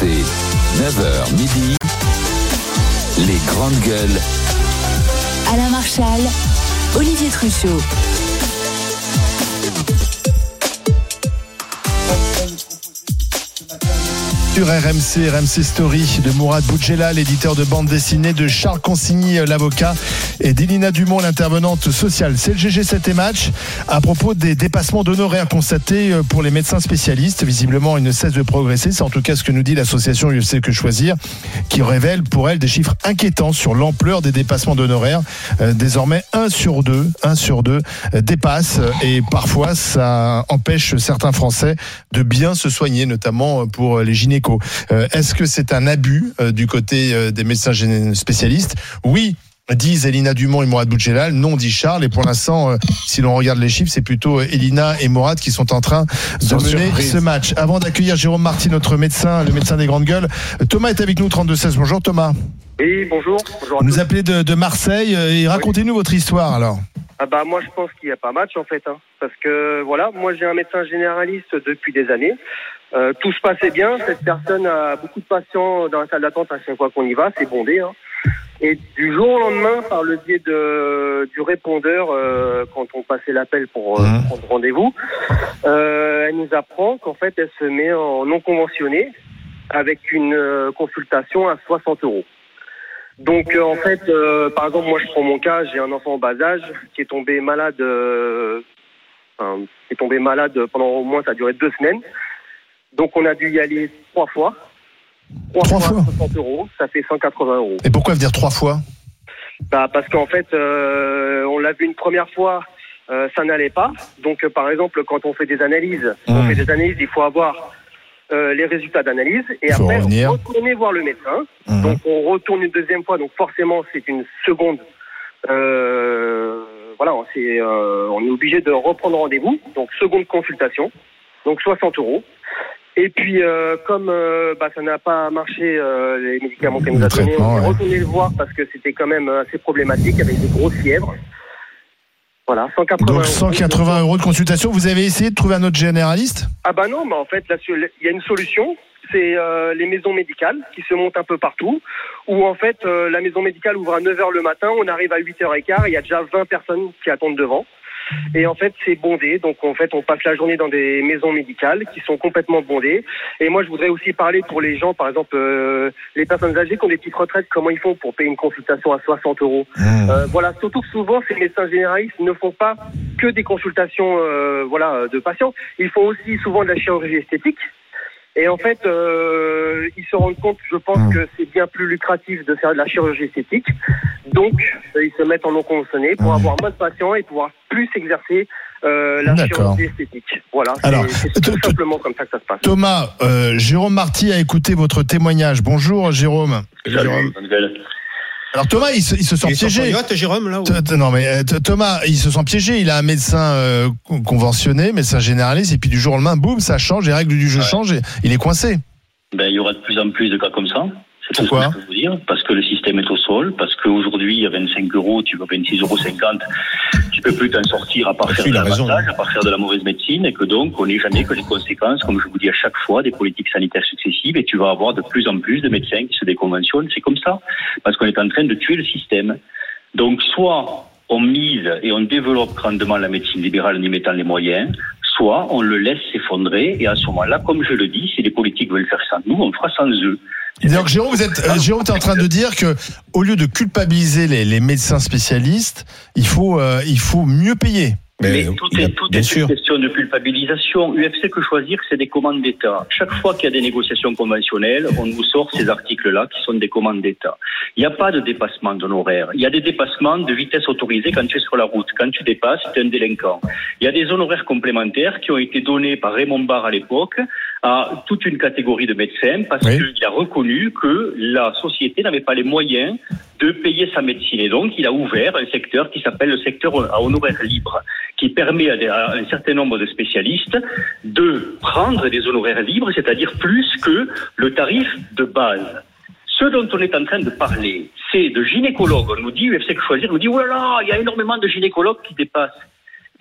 RMC, 9h midi, les grandes gueules. Alain Marchal, Olivier Truchot. Sur RMC, RMC Story de Mourad Boudjela, l'éditeur de bande dessinée, de Charles Consigny, l'avocat, et d'Elina Dumont, l'intervenante sociale. C'est le GG 7 match à propos des dépassements d'honoraires constatés euh, pour les médecins spécialistes. Visiblement, ils ne cessent de progresser. C'est en tout cas ce que nous dit l'association UFC Que Choisir, qui révèle pour elle des chiffres inquiétants sur l'ampleur des dépassements d'honoraires. Euh, désormais, 1 sur 2, 1 sur 2 euh, dépasse et parfois ça empêche certains Français de bien se soigner, notamment pour les gynécologues euh, est-ce que c'est un abus euh, du côté euh, des médecins spécialistes? Oui, disent Elina Dumont et Mourad Boudjelal, non dit Charles. Et pour l'instant, si l'on regarde les chiffres, c'est plutôt Elina et Mourad qui sont en train de mener ce match. Avant d'accueillir Jérôme Marty, notre médecin, le médecin des grandes gueules, Thomas est avec nous, 32-16. Bonjour Thomas. Oui, bonjour. Vous nous appelez de, Marseille et racontez-nous votre histoire alors. Ah bah moi je pense qu'il n'y a pas match en fait, hein. parce que voilà, moi j'ai un médecin généraliste depuis des années. Euh, tout se passait bien. Cette personne a beaucoup de patients dans la salle d'attente à chaque fois qu'on y va, c'est bondé. Hein. Et du jour au lendemain, par le biais de, du répondeur, euh, quand on passait l'appel pour euh, mmh. prendre rendez-vous, elle nous apprend qu'en fait, elle se met en non conventionné avec une consultation à 60 euros. Donc en fait, par exemple, moi je prends mon cas, j'ai un enfant en bas âge qui est tombé malade, enfin, qui est tombé malade pendant au moins ça a duré deux semaines. Donc on a dû y aller trois fois. Trois, fois, 60 euros, ça fait 180 euros. Et pourquoi venir trois fois? Bah, Parce qu'en fait, euh, on l'a vu une première fois, euh, ça n'allait pas. Donc euh, par exemple, quand on fait des analyses, on mmh. fait des analyses, il faut avoir les résultats d'analyse et après on retourner voir le médecin. Mmh. Donc on retourne une deuxième fois, donc forcément c'est une seconde. voilà, c'est, on est obligé de reprendre rendez-vous, donc seconde consultation, donc 60 euros. Et puis, euh, comme euh, bah, ça n'a pas marché, euh, les médicaments qu'elle nous a donnés, on est retourné le voir parce que c'était quand même assez problématique avec des grosses fièvres. Voilà, 180 Donc 180 euros, de consultation. Vous avez essayé de trouver un autre généraliste? Ah bah non, mais en fait, il y a une solution. C'est les maisons médicales qui se montent un peu partout. Où en fait, la maison médicale ouvre à 9h le matin, on arrive à 8h15, il y a déjà 20 personnes qui attendent devant. Et en fait, c'est bondé. Donc, en fait, on passe la journée dans des maisons médicales qui sont complètement bondées. Et moi, je voudrais aussi parler pour les gens, par exemple, euh, les personnes âgées qui ont des petites retraites, comment ils font pour payer une consultation à 60 euros. Mmh. Euh, voilà, surtout que souvent, ces médecins généralistes ne font pas que des consultations, euh, voilà, de patients. Ils font aussi souvent de la chirurgie esthétique. Et en fait, euh, ils se rendent compte, je pense, mmh. que c'est bien plus lucratif de faire de la chirurgie esthétique. Donc, euh, ils se mettent en non conventionné pour mmh. avoir moins de patients et pouvoir plus exercer euh, la chirurgie esthétique. Voilà, c'est tout simplement comme ça que ça se passe. Thomas, euh, Jérôme Marty a écouté votre témoignage. Bonjour Jérôme. Jérôme. Alors Thomas, il se, il se sent piégé. Jérôme là. Non mais euh, Thomas, il se sent piégé. Il a un médecin euh, conventionné, médecin généraliste, et puis du jour au lendemain, boum, ça change, les règles du jeu changent, et il est coincé. Ben il y aura de plus en plus de cas comme ça. Pourquoi je peux vous dire. Parce que le système est au sol, parce qu'aujourd'hui, à 25 euros, tu vas 26,50 euros, tu peux plus t'en sortir à part faire de l'avantage, à part faire de la mauvaise médecine, et que donc, on n'est jamais que les conséquences, comme je vous dis à chaque fois, des politiques sanitaires successives, et tu vas avoir de plus en plus de médecins qui se déconventionnent. C'est comme ça. Parce qu'on est en train de tuer le système. Donc, soit on mise et on développe grandement la médecine libérale en y mettant les moyens, soit on le laisse s'effondrer, et à ce moment-là, comme je le dis, si les politiques veulent faire sans nous, on fera sans eux. Donc Jérôme, vous êtes, euh, Jérôme, es en train de dire que au lieu de culpabiliser les, les médecins spécialistes, il faut, euh, il faut mieux payer. Mais, tout est, tout est une question de culpabilisation. UFC que choisir, c'est des commandes d'État. Chaque fois qu'il y a des négociations conventionnelles, on nous sort ces articles-là qui sont des commandes d'État. Il n'y a pas de dépassement d'honoraires. Il y a des dépassements de vitesse autorisée quand tu es sur la route. Quand tu dépasses, tu es un délinquant. Il y a des honoraires complémentaires qui ont été donnés par Raymond Barre à l'époque à toute une catégorie de médecins parce qu'il a reconnu que la société n'avait pas les moyens de payer sa médecine. Et donc, il a ouvert un secteur qui s'appelle le secteur à honoraires libres, qui permet à, un certain nombre de spécialistes de prendre des honoraires libres, c'est-à-dire plus que le tarif de base. Ce dont on est en train de parler, c'est de gynécologues. On nous dit, UFC choisir, on nous dit, voilà, il y a énormément de gynécologues qui dépassent.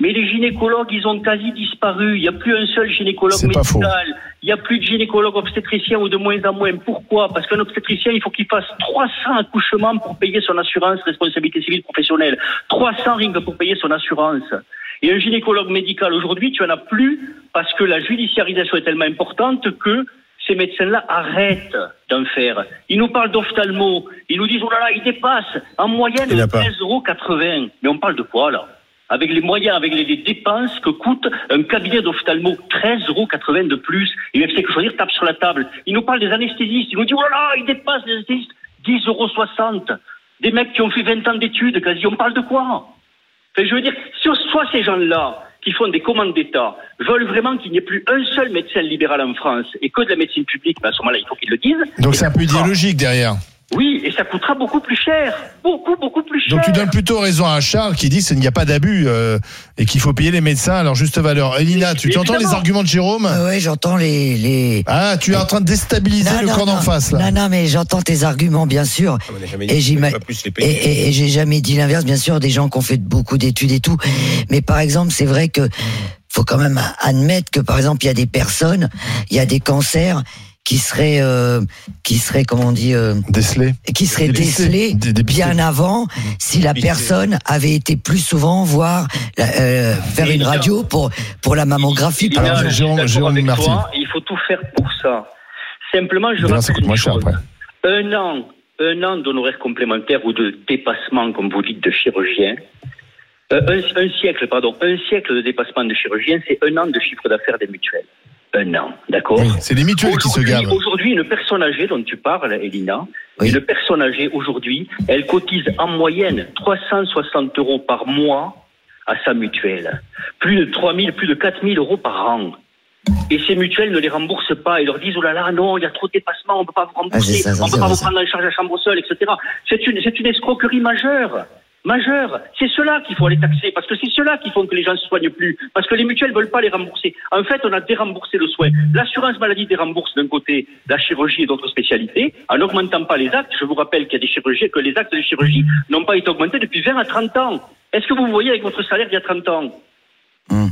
Mais les gynécologues, ils ont quasi disparu. Il n'y a plus un seul gynécologue médical. Il n'y a plus de gynécologue obstétricien ou de moins en moins. Pourquoi? Parce qu'un obstétricien, il faut qu'il fasse 300 accouchements pour payer son assurance responsabilité civile professionnelle. 300 rings pour payer son assurance. Et un gynécologue médical, aujourd'hui, tu en as plus parce que la judiciarisation est tellement importante que ces médecins-là arrêtent d'en faire. Ils nous parlent d'ophtalmo. Ils nous disent, oh là là, ils dépassent en moyenne 13,80 euros. Mais on parle de quoi, là? Avec les moyens, avec les, dépenses que coûte un cabinet d'ophtalmo, 13,80 euros de plus. Et même c'est que choisir tape sur la table. Il nous parle des anesthésistes. Il nous dit, oh là là, ils dépassent les anesthésistes, 10,60 euros. Des mecs qui ont fait 20 ans d'études, quasi. On parle de quoi? Enfin, Je veux dire, soit ces gens-là, qui font des commandes d'État, veulent vraiment qu'il n'y ait plus un seul médecin libéral en France et que de la médecine publique, ben à ce moment-là, il faut qu'ils le disent. Donc c'est un peu idéologique derrière. Oui, et ça coûtera beaucoup plus cher. Beaucoup, beaucoup plus cher. Donc tu donnes plutôt raison à Charles qui dit qu'il n'y a pas d'abus euh, et qu'il faut payer les médecins à leur juste valeur. Elina, tu, entends les arguments de Jérôme? Euh, Oui, j'entends les, les, Ah, tu es en train de déstabiliser le camp d'en face là. Non, non, mais j'entends tes arguments, bien sûr. Ah, et j'ai et, jamais dit l'inverse, bien sûr, des gens qui ont fait beaucoup d'études et tout. Mais par exemple, c'est vrai que faut quand même admettre que, par exemple, il y a des personnes, il y a des cancers qui serait euh, qui serait comment on dit euh, décelé qui serait décelé, bien avant si la personne avait été plus souvent voir euh, faire une radio pour pour la mammographie par exemple. il faut tout faire pour ça. Simplement, je rappelle une chose. Un an, un an d'honoraires complémentaires ou de dépassement, comme vous dites, de chirurgien. Un, un, siècle, pardon, un siècle de dépassement de chirurgien, c'est un an de chiffre d'affaires des mutuelles un an, d'accord C'est les mutuelles qui se gardent. Aujourd'hui, une personne âgée dont tu parles, Elina, une personne âgée aujourd'hui, elle cotise en moyenne 360 euros par mois à sa mutuelle. Plus de 3 000, plus de 4 000 euros par an. Et ces mutuelles ne les remboursent pas. Ils leur disent, oh là là, non, il y a trop de dépassements, on ne peut pas vous ah, rembourser, on ne peut pas vous prendre en charge la chambre seule, etc. C'est une, c'est une escroquerie majeure majeur. C'est cela qu'il faut aller taxer, parce que c'est cela qui font que les gens ne se soignent plus, parce que les mutuelles ne veulent pas les rembourser. En fait, on a déremboursé le soin. L'assurance maladie dérembourse d'un côté la chirurgie et d'autres spécialités, en n'augmentant pas les actes. Je vous rappelle qu'il y a des chirurgies, que les actes de chirurgie n'ont pas été augmentés depuis 20 à 30 ans. Est-ce que vous voyez avec votre salaire il y a 30 ans? Hmm.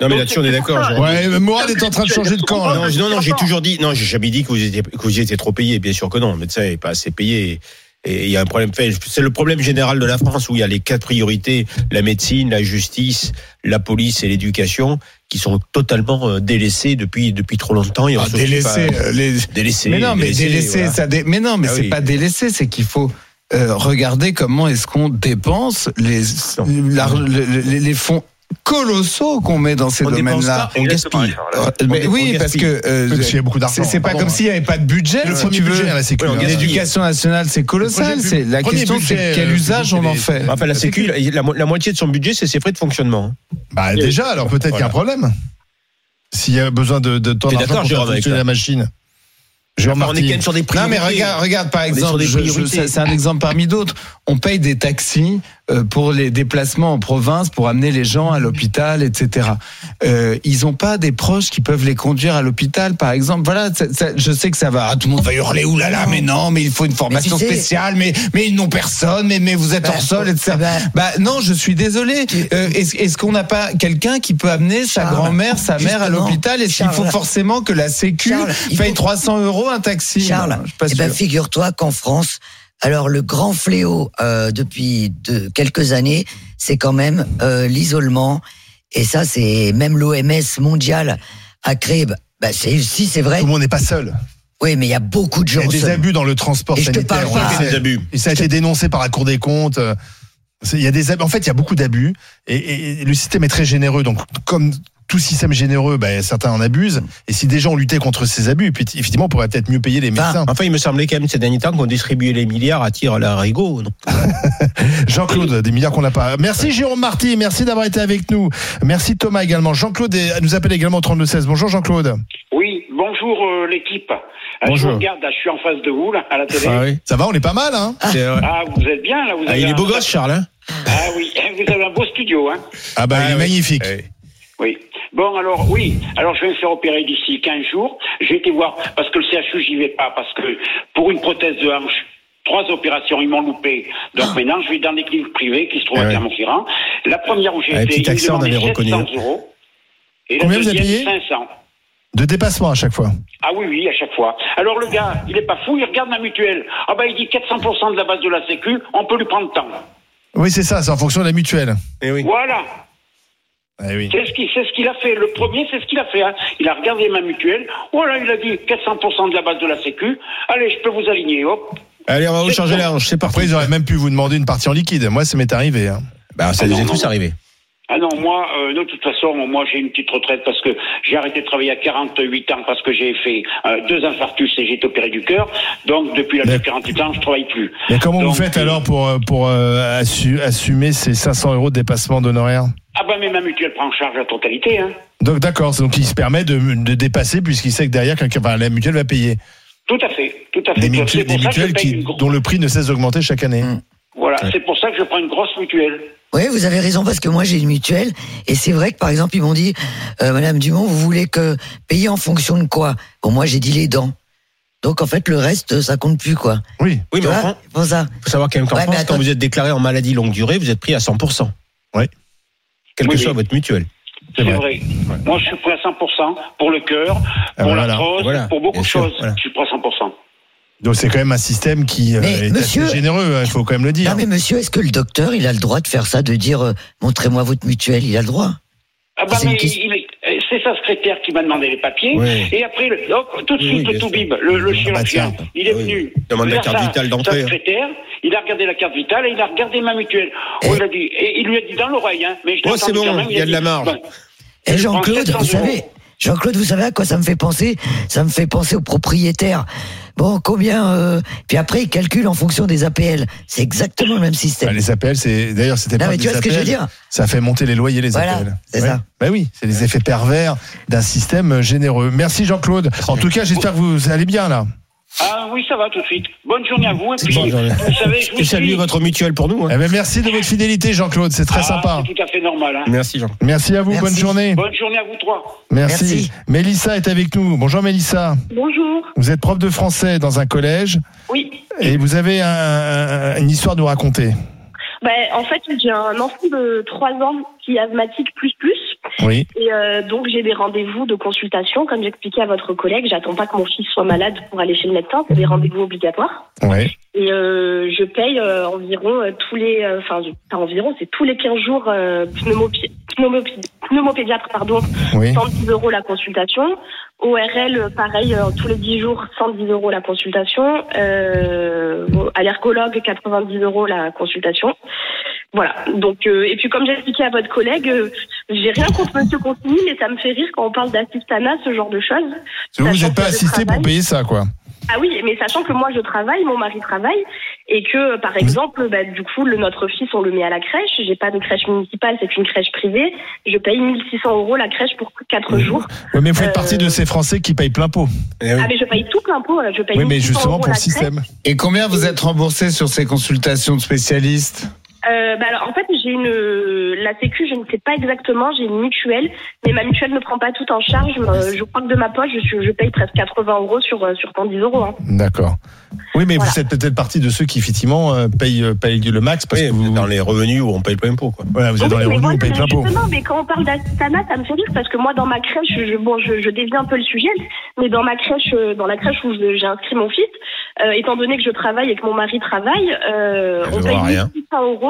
Non mais là-dessus on est d'accord. Ouais, Mourad est en train de changer de camp. Non, non, non j'ai toujours dit, non, j'ai jamais dit que vous étiez, que vous étiez trop payé. Bien sûr que non, le médecin n'est pas assez payé. Et il y a un problème. C'est le problème général de la France où il y a les quatre priorités la médecine, la justice, la police et l'éducation qui sont totalement euh, délaissés depuis depuis trop longtemps. Et ah, délaissés, euh, les... délaissés. Mais non, mais délaissés, ça mais non, mais ah c'est pas délaissé, c'est qu'il faut euh, regarder comment est-ce qu'on dépense les, les, les fonds colossaux qu'on met dans ces domaines-là. On gaspille. Mais oui, parce que euh, beaucoup d'argent. C'est pas comme s'il n'y avait pas de budget. Le si tu veux, l'éducation nationale, c'est colossal. C'est la question, c'est quel euh, usage on en fait. Enfin, la Sécu, la, moitié de son budget, c'est ses frais de fonctionnement. Bah déjà, alors peut-être qu'il y a un problème. S'il y a besoin de, de temps d'argent pour fonctionner la machine. on est quand même sur des priorités. Non mais regarde, regarde par exemple, c'est un exemple parmi d'autres. On paye des taxis euh, pour les déplacements en province, pour amener les gens à l'hôpital, etc. Euh, ils n'ont pas des proches qui peuvent les conduire à l'hôpital, par exemple. Voilà, je sais que ça va, ah, tout le monde va hurler, oulala, mais non, mais il faut une formation spéciale, mais mais ils n'ont personne, mais mais vous êtes bah, en sol, etc. Bah, bah, non, je suis désolé. Euh, est-ce qu'on n'a pas quelqu'un qui peut amener sa grand-mère, sa mère à l'hôpital Est-ce qu'il faut forcément que la Sécu paye 300 euros un taxi? Charles, eh ben, figure-toi qu'en France, alors le grand fléau euh, depuis de quelques années, c'est quand même euh, l'isolement. Et ça, c'est même l'OMS mondiale a créé. Bah, c'est si c'est vrai. Tout le monde n'est pas seul. Oui, mais il y a beaucoup de gens. Il y a des abus dans le transport et sanitaire. Je des abus. Et ça a été dénoncé par la Cour des comptes. Il y a des En fait, il y a beaucoup d'abus et, et, le système est très généreux. Donc, comme tout système généreux, ben, certains en abusent. Et si des gens luttaient contre ces abus, puis effectivement, on pourrait peut-être mieux payer les médecins. Enfin, il me semblait quand même ces derniers temps qu'on distribuait les milliards à tir à la rigo. Jean-Claude, des milliards qu'on n'a pas. Merci Jérôme Marty, merci d'avoir été avec nous. Merci Thomas également. Jean-Claude nous appelle également au 3216. Bonjour Jean-Claude. Oui, bonjour euh, l'équipe. Euh, bonjour. Je regarde, je suis en face de vous là, à la télé. Ah oui. Ça va, on est pas mal, hein? Ah, vous êtes bien là. Vous ah, il est beau gosse, Charles. Hein? Ah oui, vous avez un beau studio, hein? Ah bah, il est ah magnifique. Oui. Bon, alors, oui. Alors, je vais me faire opérer d'ici 15 jours. J'ai été voir, parce que le CHU, j'y vais pas, parce que pour une prothèse de hanche, trois opérations, ils m'ont loupé. Donc Ah. maintenant, je vais dans des cliniques privées qui se trouvent Ah à. Clermont-Ferrand. La première où j'ai Ah, été, petit ils me demandaient avait reconnu, 700 hein. euros. Et Combien la vous avez deuxième, payé 500. De dépassement à chaque fois. Ah oui, oui, à chaque fois. Alors le gars, il est pas fou, il regarde ma mutuelle. Ah bah il dit 400% de la base de la sécu, on peut lui prendre tant. Oui, c'est ça, c'est en fonction de la mutuelle. Eh oui. Voilà. Eh oui. C'est ce qu'il ce a fait. Le premier, c'est ce qu'il a fait. hein. Il a regardé ma mutuelle. Voilà, il a dit 400% de la base de la sécu. Allez, je peux vous aligner. Hop. Allez, on va vous changer la hanche, c'est Après, parti. ils auraient même pu vous demander une partie en liquide. Moi, ça m'est arrivé. hein. Bah, ça Ah nous non, est tous arrivé. Ah non, moi, euh, de toute façon, moi j'ai une petite retraite parce que j'ai arrêté de travailler à 48 ans parce que j'ai fait euh, deux infarctus et j'ai été opéré du cœur. Donc depuis l'âge de Mais- 48 ans, je travaille plus. Mais comment vous faites euh, alors pour, pour euh, assu- assumer ces 500 euros de dépassement d'honoraires? Ah bah mais ma mutuelle prend en charge la totalité. Hein. Donc d'accord, donc il se permet de, de dépasser puisqu'il sait que derrière, quelqu'un- enfin, la mutuelle va payer. Tout à fait, tout à fait. Des, mutuelles, des mutuelles qui, dont le prix ne cesse d'augmenter chaque année. Voilà, c'est pour ça que je prends une grosse mutuelle. Oui, vous avez raison parce que moi j'ai une mutuelle et c'est vrai que par exemple ils m'ont dit, euh, Madame Dumont, vous voulez que payer en fonction de quoi? Bon, moi j'ai dit les dents. Donc en fait le reste ça compte plus quoi. Oui. Oui, Tu mais en vois? France, C'est pour ça. faut savoir quand même qu'en Ouais, France, quand vous êtes déclaré en maladie longue durée, vous êtes pris à 100%. Oui. Quelle Oui, que oui. soit votre mutuelle. C'est vrai. Moi, je suis prêt à 100% pour le cœur, Ah, pour voilà. l'arthrose, Voilà, pour beaucoup bien de sûr, choses. voilà. Je suis prêt à 100%. Donc c'est quand même un système qui euh, Mais est monsieur- assez généreux, hein, il faut quand même le dire. Non mais monsieur, est-ce que le docteur il a le droit de faire ça, de dire euh, montrez-moi votre mutuelle Il a le droit? Ah bah C'est une mais question- il est- c'est sa secrétaire qui m'a demandé les papiers. Oui. Et après, le- hop, tout de suite, le. Toubib, le, le chirurgien, tiens. il est Oui. venu. Demande la carte sa- vitale sa d'entrée. secrétaire, il a regardé la carte vitale et il a regardé ma mutuelle. Oh, il a dit, et il lui a dit dans l'oreille, hein, mais je Oh, c'est bon, quand même, il y a de la marge. Et Jean-Claude, 700 vous savez, Jean-Claude, vous savez à quoi ça me fait penser? Ça me fait penser aux propriétaires. Bon, combien euh, Puis après, ils calculent en fonction des APL. C'est exactement le même Bah, système. les APL, c'est d'ailleurs c'était Non, pas mais des tu vois ce que je veux dire? Ça fait monter les loyers les Voilà, APL. c'est Ouais. ça. Bah oui, c'est les effets pervers d'un système généreux. Merci Jean-Claude. En tout cas, j'espère que vous allez bien là. Ah oui, ça va tout de suite. Bonne journée à vous. Et puis, Bonne journée. vous savez, je vous Et saluez suis. votre mutuelle pour nous. hein. Eh ben, merci de votre fidélité Jean-Claude, c'est très Ah, sympa. C'est tout à fait normal. Hein. Merci Jean. Merci à vous, Merci. bonne journée. Bonne journée à vous trois. Merci. Merci. Mélissa est avec nous. Bonjour Mélissa. Bonjour. Vous êtes prof de français dans un collège Oui. et vous avez un- un- une histoire à nous raconter. Ben, en fait, j'ai un enfant de 3 ans qui est asthmatique plus plus. Oui. Et euh, donc, j'ai des rendez-vous de consultation. Comme j'expliquais à votre collègue, j'attends pas que mon fils soit malade pour aller chez le médecin. C'est des rendez-vous obligatoires. Ouais. Et euh, je paye euh, environ euh, tous les... euh, Enfin, pas environ, c'est tous les 15 jours euh, pneumopi- pneumopédiatre, pardon, Oui. 110 euros la consultation. ORL, pareil, euh, tous les 10 jours, 110 euros la consultation. Euh, allergologue, 90 euros la consultation. Voilà. Donc, euh, et puis comme j'ai expliqué à votre collègue, euh, j'ai rien contre Monsieur Consigny, mais ça me fait rire quand on parle d'assistanat, ce genre de choses. Vous n'êtes pas assisté pour payer ça, quoi. Ah oui, mais sachant que moi je travaille, mon mari travaille, et que par exemple, bah, du coup, le, notre fils, on le met à la crèche. J'ai pas de crèche municipale, c'est une crèche privée. Je paye 1600 euros la crèche pour 4 jours. Oui, mais vous faites Euh, partie de ces Français qui payent plein pot. Eh oui. Ah mais je paye tout plein pot. Je paye Oui, mais 1600 justement euros pour le crèche. système. Et combien vous êtes remboursé sur ces consultations de spécialistes? Euh, bah alors, en fait, j'ai une la Sécu, je ne sais pas exactement. J'ai une mutuelle, mais ma mutuelle ne prend pas tout en charge. Euh, je crois que de ma poche, je, paye presque 80 euros sur euh, sur 110 euros. Hein. D'accord. Oui, mais Voilà. vous êtes peut-être partie de ceux qui, effectivement, euh, payent, euh, payent le max parce Oui, que vous vous, êtes dans les revenus où on paye plein pot. Quoi. voilà, vous êtes Oui, dans les revenus, voilà, on paye mais plein pot. justement, mais quand on parle d'assistanat, ça me fait rire parce que moi, dans ma crèche, je, bon, je, je dévie un peu le sujet, mais dans ma crèche, euh, dans la crèche où j'ai inscrit mon fils, euh, étant donné que je travaille et que mon mari travaille, euh, on paye rien. 1600 euros.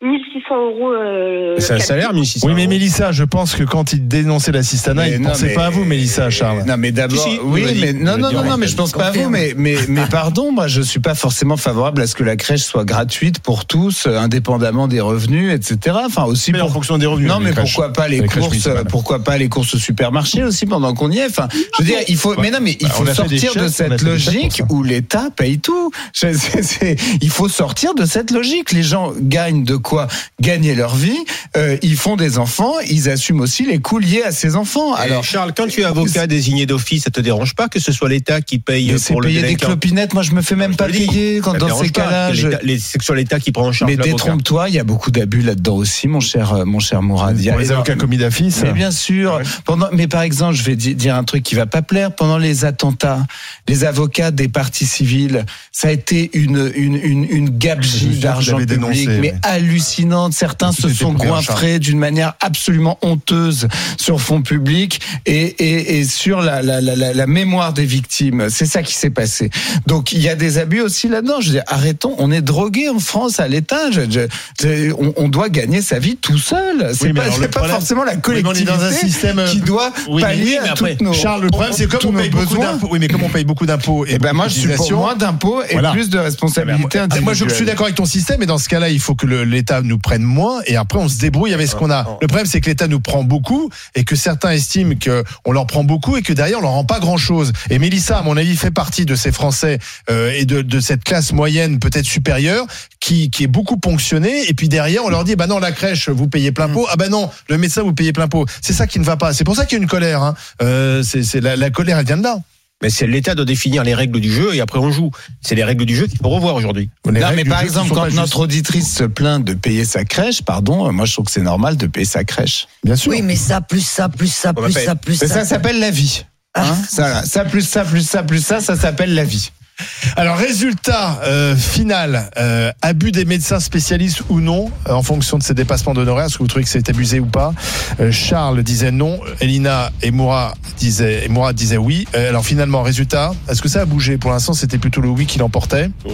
1600 euros. Euh, C'est un salaire, 1600 Oui, mais. Mélissa, je pense que quand il dénonçait l'assistanat, Mais il ne non, pensait mais- pas à vous, Mélissa, Charles. Non, mais d'abord, Si, si, oui, l'a dit. mais non, l'a non, non, en non, mais je pense pas à vous, mais, mais, mais pardon, moi, je suis pas forcément favorable à ce que la crèche soit gratuite pour tous, euh, indépendamment des revenus, etc. Enfin, aussi Mais en pour fonction des revenus. Non, mais crèches. pourquoi pas les courses. Pourquoi pas les courses au supermarché aussi pendant qu'on y est? Enfin, je veux dire, il faut. Mais non, mais il Bah, faut sortir de cette logique où l'État paye tout. Je- c'est- c'est- il faut sortir de cette logique. Les gens gagnent de quoi gagner leur vie, euh, ils font des enfants, ils assument aussi les coûts liés à ces enfants. Alors Charles, quand tu es avocat désigné d'office, ça te dérange pas que ce soit l'État qui paye pour le payer des clopinettes, moi je me fais même pas payer quand dans ces cas-là. C'est sur l'État qui prend en charge. Mais détrompe-toi, il y a beaucoup d'abus là-dedans aussi, mon cher, euh, mon cher Mourad. Il y a les avocats commis d'affiche. Mais bien sûr. Pendant, mais par exemple, je vais dire un truc qui va pas plaire. Pendant les attentats, les avocats des partis civils, ça a été une une une, une gabegie d'argent public, mais hallucinante. Certains se sont goinfrés d'une manière absolument honteuse sur fond public et, et, et sur la, la, la, la, mémoire des victimes. C'est ça qui s'est passé. Donc il y a des abus aussi là-dedans. Je dis arrêtons. On est drogué en France à l'État. On, on, doit gagner sa vie tout seul. C'est pas, pas forcément la collectivité dans un système qui doit pallier à toutes nos. Charles, le problème c'est comme on paye beaucoup d'impôts. Oui, mais comme on paye beaucoup d'impôts et, ben moi je suis pour moins d'impôts et plus de responsabilités individuelles. Moi je suis d'accord avec ton système, mais dans ce cas-là, il faut que l'État nous prenne moins et après on se débrouille avec ce qu'on a. Le problème c'est que l'État nous prend beaucoup et que certains estiment qu'on leur prend beaucoup et que derrière on leur rend pas grand-chose. Et Mélissa, à mon avis, fait partie de ces Français euh, et de, de cette classe moyenne peut-être supérieure qui, qui est beaucoup ponctionnée. Et puis derrière on leur dit bah non la crèche vous payez plein pot. Ah bah non le médecin vous payez plein pot. C'est ça qui ne va pas. C'est pour ça qu'il y a une colère hein. euh, c'est la, la colère elle vient de là mais c'est l'État de définir les règles du jeu et après on joue. C'est les règles du jeu qu'il faut revoir aujourd'hui. Non, mais par exemple, quand notre auditrice se plaint de payer sa crèche, pardon, moi je trouve que c'est normal de payer sa crèche. Bien sûr. Oui, mais ça, plus ça, plus ça, plus ça, plus ça. ça s'appelle la vie. Hein ah. ça, ça, plus ça, plus ça, plus ça, ça s'appelle la vie. Alors résultat euh, final, euh, abus des médecins spécialistes ou non, euh, en fonction de ces dépassements d'honoraires, est-ce que vous trouvez que c'est abusé ou pas? Charles disait non, Elina et Moura disaient, et Moura disait oui. alors finalement, résultat, est-ce que ça a bougé? Pour l'instant, c'était plutôt le oui qui l'emportait. Oh,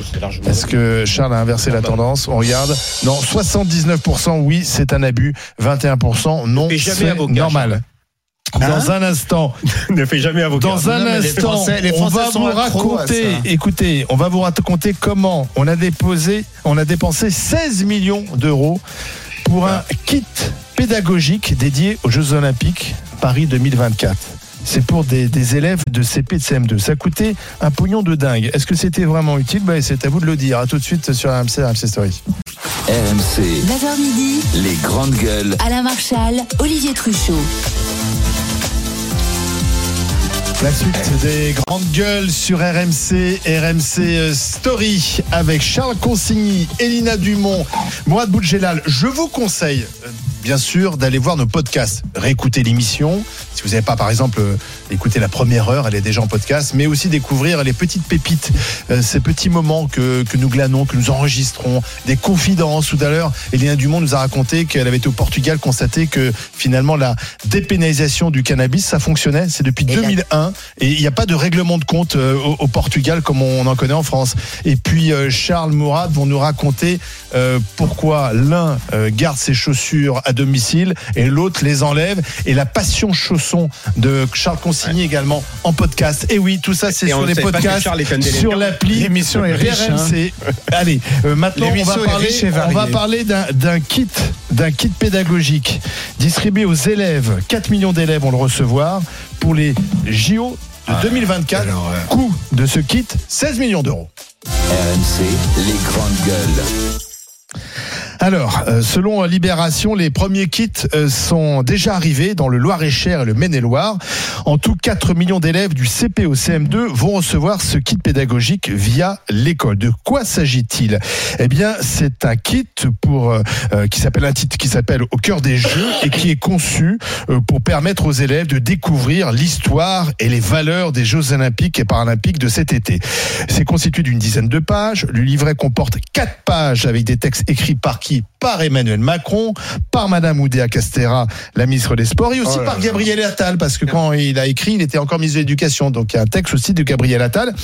est-ce que Charles a inversé la tendance? On regarde. Non, 79% oui, c'est un abus, 21% non, c'est normal. Dans hein un instant, ne fais jamais avocat. Dans un instant, on va vous raconter. Écoutez, on va vous raconter comment on a déposé, on a dépensé 16 millions d'euros pour un kit pédagogique dédié aux Jeux Olympiques Paris 2024 c'est pour des, élèves de CP et de CM2. Ça coûtait un pognon de dingue. Est-ce que c'était vraiment utile? Bah, C'est à vous de le dire. À tout de suite sur RMC, RMC Story. RMC. 9h midi. Les grandes gueules. Alain Marchal, Olivier Truchot. La suite des grandes gueules sur RMC, RMC euh, Story avec Charles Consigny, Elina Dumont, Mourad Boudjelal. Je vous conseille euh, bien sûr, d'aller voir nos podcasts, réécouter l'émission. Si vous n'avez pas, par exemple, euh, écouté la première heure, elle est déjà en podcast, mais aussi découvrir les petites pépites, euh, ces petits moments que, que nous glanons, que nous enregistrons, des confidences. Tout à l'heure, Elina Dumont nous a raconté qu'elle avait été au Portugal, constaté que finalement la dépénalisation du cannabis, ça fonctionnait. C'est depuis 2001 et il n'y a pas de règlement de compte euh, au, Portugal comme on en connaît en France. Et puis Charles Mourad vont nous raconter pourquoi l'un garde ses chaussures à domicile et l'autre les enlève. Et la passion chausson de Charles Consigny également en podcast. Et oui, tout ça c'est sur les podcasts, sur l'appli. L'émission est riche. Hein. Allez, euh, maintenant on va parler, on va parler d'un kit, d'un kit pédagogique distribué aux élèves. 4 millions d'élèves vont le recevoir pour les JO de 2024. Ah, Coût de ce kit 16 millions d'euros. RMC, les grandes gueules. Alors, euh, selon Libération, les premiers kits euh, sont déjà arrivés dans le Loir-et-Cher et le Maine-et-Loire. En tout, 4 millions d'élèves du CP au CM2 vont recevoir ce kit pédagogique via l'école. De quoi s'agit-il? Eh bien, c'est un kit pour euh, qui s'appelle un titre qui s'appelle Au cœur des jeux et qui est conçu pour permettre aux élèves de découvrir l'histoire et les valeurs des Jeux olympiques et paralympiques de cet été. C'est constitué d'une dizaine de pages. Le livret comporte 4 pages avec des textes écrits par qui par Emmanuel Macron, par Madame Oudéa Castera, la ministre des Sports, et aussi oh par Gabriel Attal, parce que quand il a écrit, il était encore ministre de l'Éducation. Donc il y a un texte aussi de Gabriel Attal.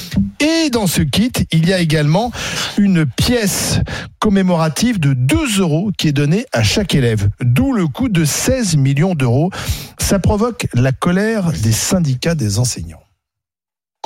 Et dans ce kit, il y a également une pièce commémorative de 2 euros qui est donnée à chaque élève, d'où le coût de 16 millions d'euros. Ça provoque la colère des syndicats des enseignants